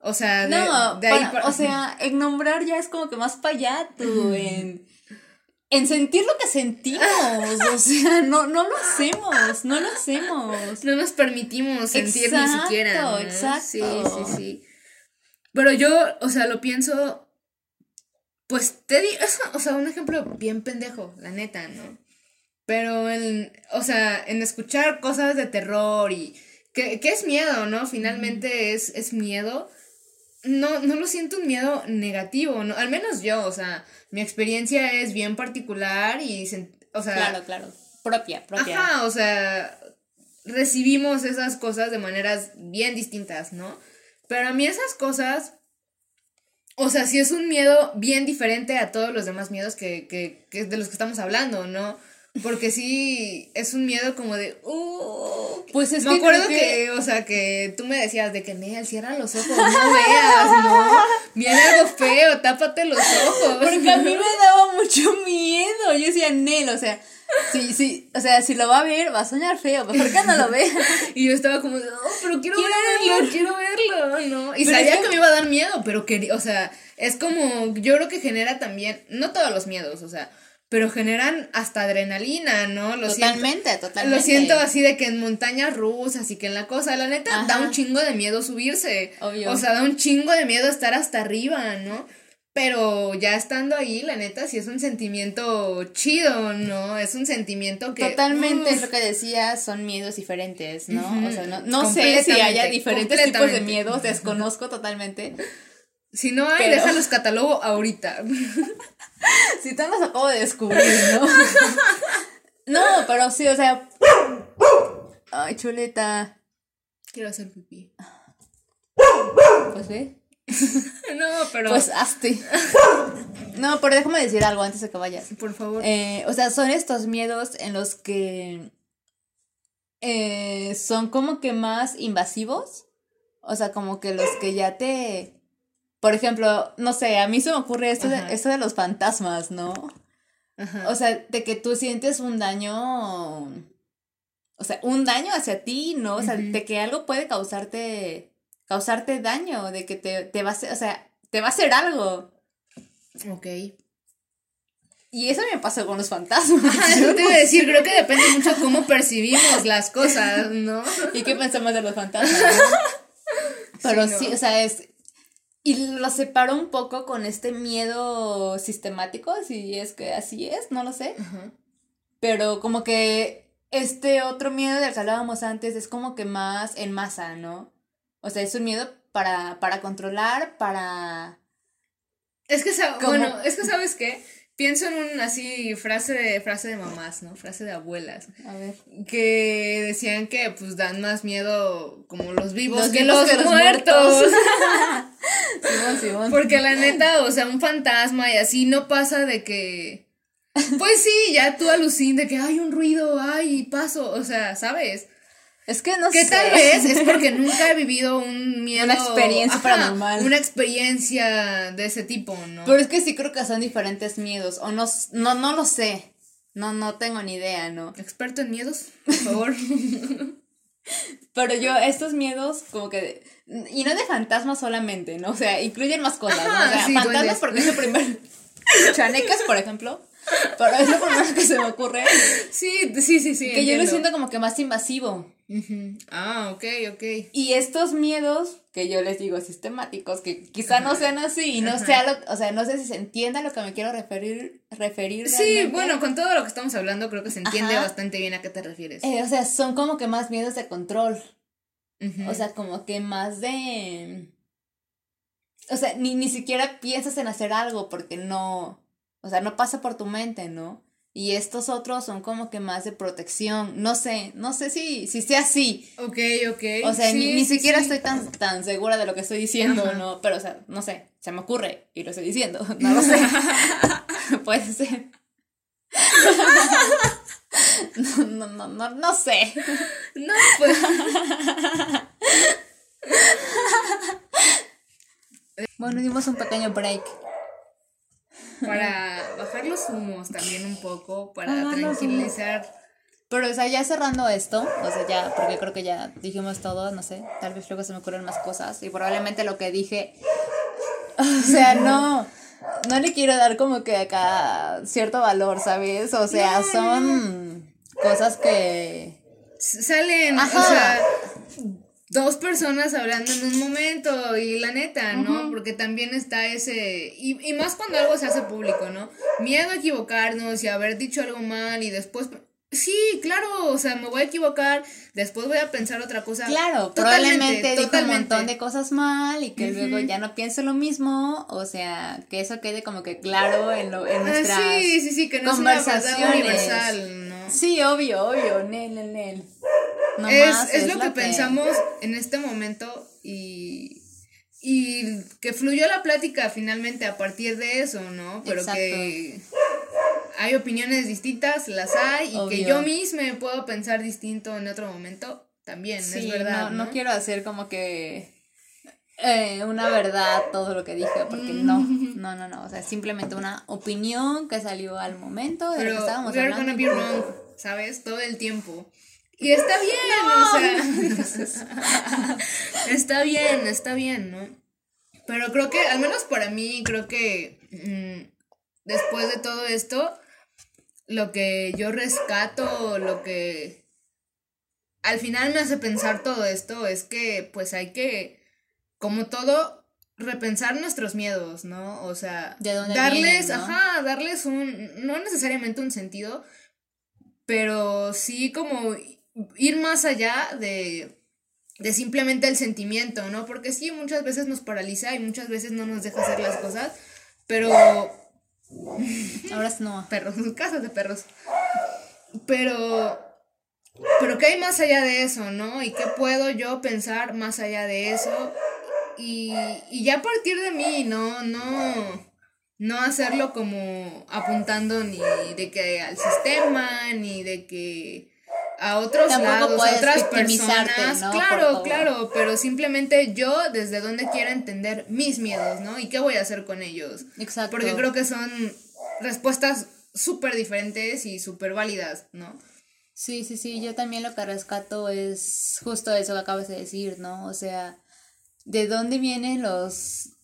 O sea, de,
No,
de ahí
para-
para-
o sea, en nombrar ya es como que más para allá, tú, en, en sentir lo que sentimos, o sea, no, no lo hacemos, no lo hacemos.
no nos permitimos sentir ni siquiera. ¿no?
exacto.
Sí, sí, sí. Pero yo, o sea, lo pienso. Pues te digo, o sea, un ejemplo bien pendejo, la neta, ¿no? Pero en, o sea, en escuchar cosas de terror y. que, que es miedo, ¿no? Finalmente es, es miedo. No, no lo siento un miedo negativo, ¿no? Al menos yo, o sea, mi experiencia es bien particular y, o sea,
Claro, claro, propia, propia.
Ajá, o sea, recibimos esas cosas de maneras bien distintas, ¿no? Pero a mí esas cosas, o sea, sí es un miedo bien diferente a todos los demás miedos que, que, que de los que estamos hablando, ¿no? Porque sí es un miedo como de, uh,
Pues es
me
que
acuerdo que...
que-
o sea, que tú me decías de que, Nel, cierra los ojos, no veas, no, viene algo feo, tápate los ojos.
Porque a mí me daba mucho miedo. Yo decía, Nel, o sea, sí, sí, o sea, si lo va a ver, va a soñar feo. Mejor que no lo vea.
Y yo estaba como, no, pero quiero,
Quiero
verlo,
verlo".
quiero verlo, ¿no? Y
Pero
sabía
que
me iba a dar miedo, pero quería, o sea, es como, yo creo que genera también, no todos los miedos, o sea, pero generan hasta adrenalina, ¿no? Lo
Totalmente,
siento,
totalmente.
Lo siento así de que en montañas rusas y que en la cosa, la neta, da un chingo de miedo subirse.
Obvio.
O sea, da un chingo de miedo estar hasta arriba, ¿no? Pero ya estando ahí, la neta, sí es un sentimiento chido, ¿no? Es un sentimiento que...
Totalmente, es lo que decías, son miedos diferentes, ¿no? O sea, no, no sé si haya diferentes tipos de miedos, desconozco totalmente.
Si no hay,
Pero-
déjalos catalogo ahorita.
Si te los acabo de descubrir, ¿no? no, pero sí, o sea. Ay, chuleta.
Quiero hacer pipí.
Pues ve.
No, pero.
Pues hazte. No, pero déjame decir algo antes de que vayas.
por favor.
Eh, o sea, son estos miedos en los que eh, son como que más invasivos. O sea, como que los que ya te... Por ejemplo, no sé, a mí se me ocurre esto, de, esto de los fantasmas, ¿no?
Ajá.
O sea, de que tú sientes un daño... O sea, un daño hacia ti, ¿no? O sea, de que algo puede causarte... Causarte daño, de que te, te va a hacer... O sea, te va a hacer algo.
ok.
Y eso me pasó con los fantasmas.
Ajá, eso te iba a decir, creo que depende mucho cómo percibimos las cosas, ¿no?
¿Y qué pensamos de los fantasmas? no? Pero
Sí,
sí, o sea, es... Y lo separo un poco con este miedo sistemático, si es que así es, no lo sé. Pero como que este otro miedo del que hablábamos antes es como que más en masa, ¿no? O sea, es un miedo para, para controlar, para...
Es que,
¿Cómo?
bueno, es que, ¿sabes qué? Pienso en un así frase de, frase de mamás, ¿no? Frase de abuelas.
A ver.
Que decían que pues dan más miedo como los vivos
Los
que,
vivos
los
que los
muertos.
muertos. Simón, Simón.
Porque la neta, o sea, un fantasma y así no pasa de que. Pues sí, ya tú alucinas de que hay un ruido, ay, paso, o sea, ¿sabes?
Es que no
Que
sé.
tal vez es porque nunca he vivido un miedo.
Una experiencia paranormal.
Una experiencia de ese tipo, ¿no?
Pero es que sí creo que son diferentes miedos. O no, no, no lo sé. No, no tengo ni idea, ¿no?
Experto en miedos, por favor.
Pero yo, estos miedos, como que. Y no de fantasmas solamente, ¿no? O sea, incluyen más cosas, ¿no? O sea,
sí,
fantasmas
duendes.
porque es lo primero. Chanecas, por ejemplo. Pero es lo primero que se me ocurre.
sí, sí, sí, sí.
que yo lo siento como que más invasivo.
Ah, ok, ok.
Y estos miedos, que yo les digo sistemáticos, que quizá no sean así, y no
Ajá.
sea lo, o sea, no sé si se entienda a lo que me quiero referir, referir
Sí,
realmente.
bueno, con todo lo que estamos hablando, creo que se entiende
Ajá.
bastante bien a qué te refieres.
Eh, o sea, son como que más miedos de control. O sea, como que más de... O sea, ni, ni siquiera piensas en hacer algo porque no... O sea, no pasa por tu mente, ¿no? y estos otros son como que más de protección. No sé, no sé si, si sea así.
Ok, ok.
O sea, ni, ni, siquiera estoy tan, tan segura de lo que estoy diciendo, ¿no? Pero, o sea, no sé, se me ocurre y lo estoy diciendo. No lo sé. Puede ser. no, no, no, no, no sé.
No, pues.
bueno, dimos un pequeño break.
Para bajar los humos también un poco, para tranquilizar.
Pero, o sea, ya cerrando esto, o sea, ya, porque creo que ya dijimos todo, no sé, tal vez luego se me ocurren más cosas y probablemente lo que dije, o sea, no, no le quiero dar como que acá cierto valor, ¿sabes? O sea, son cosas que...
Salen, o sea, dos personas hablando en un momento y la neta, ¿no? Porque también está ese, y, y más cuando algo se hace público, ¿no? Miedo a equivocarnos y haber dicho algo mal y después... Sí, claro, o sea, me voy a equivocar, después voy a pensar otra cosa.
Claro, probablemente dijo un montón de cosas mal y que luego ya no piense lo mismo, o sea, que eso quede como que claro en, lo, en ah, nuestras
sí, sí, sí, que no conversaciones. universal, ¿no?
Sí, obvio, obvio, Nel, Nel, Nel
es, es, lo, que, pensamos en este momento y, y que fluyó la plática finalmente a partir de eso, ¿no? Pero que hay opiniones distintas, las hay, y que yo misma puedo pensar distinto en otro momento, también, es verdad.
No, no, quiero hacer como que eh, una verdad todo lo que dije, porque no, no, no, no, o sea, simplemente una opinión que salió al momento de
Pero
lo que estábamos
hablando. be wrong, ¿sabes? Todo el tiempo. Y está bien, o sea. está bien, está bien, ¿no? Pero creo que, al menos para mí, creo que mm, después de todo esto, lo que yo rescato, lo que al final me hace pensar todo esto es que pues hay que, como todo, repensar nuestros miedos, ¿no? O sea, darles, ajá, darles un, no necesariamente un sentido, pero sí como ir más allá de, de simplemente el sentimiento, ¿no? Porque sí, muchas veces nos paraliza y muchas veces no nos deja hacer las cosas, pero...
Ahora no.
Perros, casas de perros. Pero... Pero ¿qué hay más allá de eso, no? ¿Y qué puedo yo pensar más allá de eso? Y, y ya a partir de mí, ¿no? No no hacerlo como apuntando ni de que al sistema, ni de que a otros lados, a otras personas. Claro, claro, pero simplemente yo desde donde quiero entender mis miedos, ¿no? Y qué voy a hacer con ellos. Exacto. Porque creo que son respuestas súper diferentes y súper válidas, ¿no?
Sí, sí, sí, yo también lo que rescato es justo eso que acabas de decir, ¿no? O sea, ¿de dónde vienen los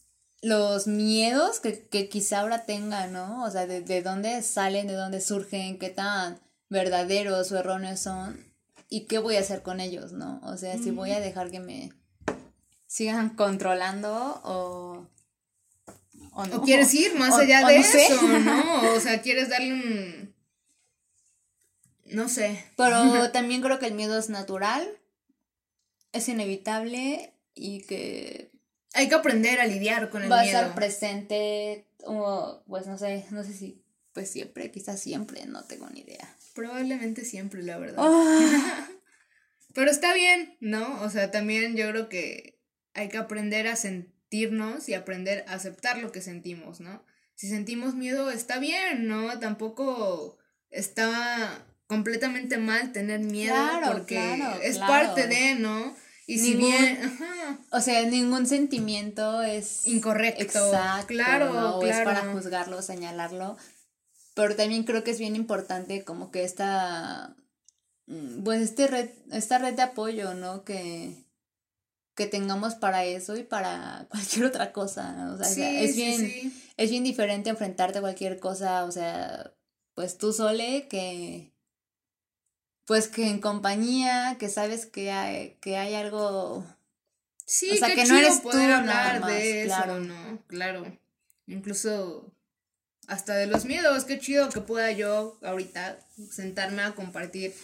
los miedos que, que quizá ahora tenga, ¿no? O sea, de, de dónde salen, de dónde surgen, qué tan verdaderos o erróneos son y qué voy a hacer con ellos, ¿no? O sea, si voy a dejar que me sigan controlando o...
O, no. o quieres ir más allá de eso, ¿no? O sea, quieres darle un... No sé.
Pero también creo que el miedo es natural, es inevitable y que...
Hay que aprender a lidiar con el miedo. Va a estar
presente, o pues no sé, no sé si pues siempre, quizás siempre, no tengo ni idea.
Probablemente siempre, la verdad. Ah. Pero está bien, ¿no? O sea, también yo creo que hay que aprender a sentirnos y aprender a aceptar lo que sentimos, ¿no? Si sentimos miedo, está bien, ¿no? Tampoco está completamente mal tener miedo porque es parte de, ¿no? Y si bien,
o sea, ningún sentimiento es
incorrecto. Exacto, claro,
no es para juzgarlo, señalarlo, pero también creo que es bien importante como que esta, mm, pues este red, esta red de apoyo, ¿no? Que, que tengamos para eso y para cualquier otra cosa. O sea, es bien, es bien diferente enfrentarte a cualquier cosa, o sea, pues tú sole que pues que en compañía, que sabes que hay, que hay algo
Sí, o sea, que no eres tú hablar de eso. ¿no? Claro. Incluso hasta de los miedos, qué chido que pueda yo ahorita sentarme a compartir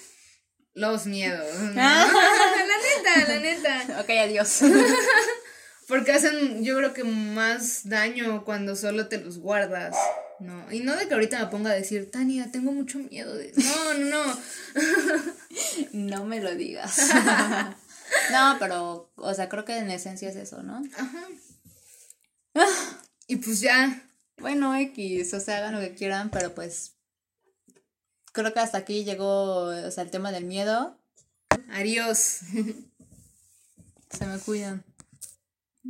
los miedos. la neta, la neta.
Ok, adiós.
Porque hacen, yo creo que más daño cuando solo te los guardas, No, y no de que ahorita me ponga a decir, Tania, tengo mucho miedo de... No, no, no.
no me lo digas. no, pero, o sea, creo que en esencia es eso, ¿no? Ajá.
y pues ya.
Bueno, X, o sea, hagan lo que quieran, pero pues creo que hasta aquí llegó, o sea, el tema del miedo.
Adiós.
Se me cuidan.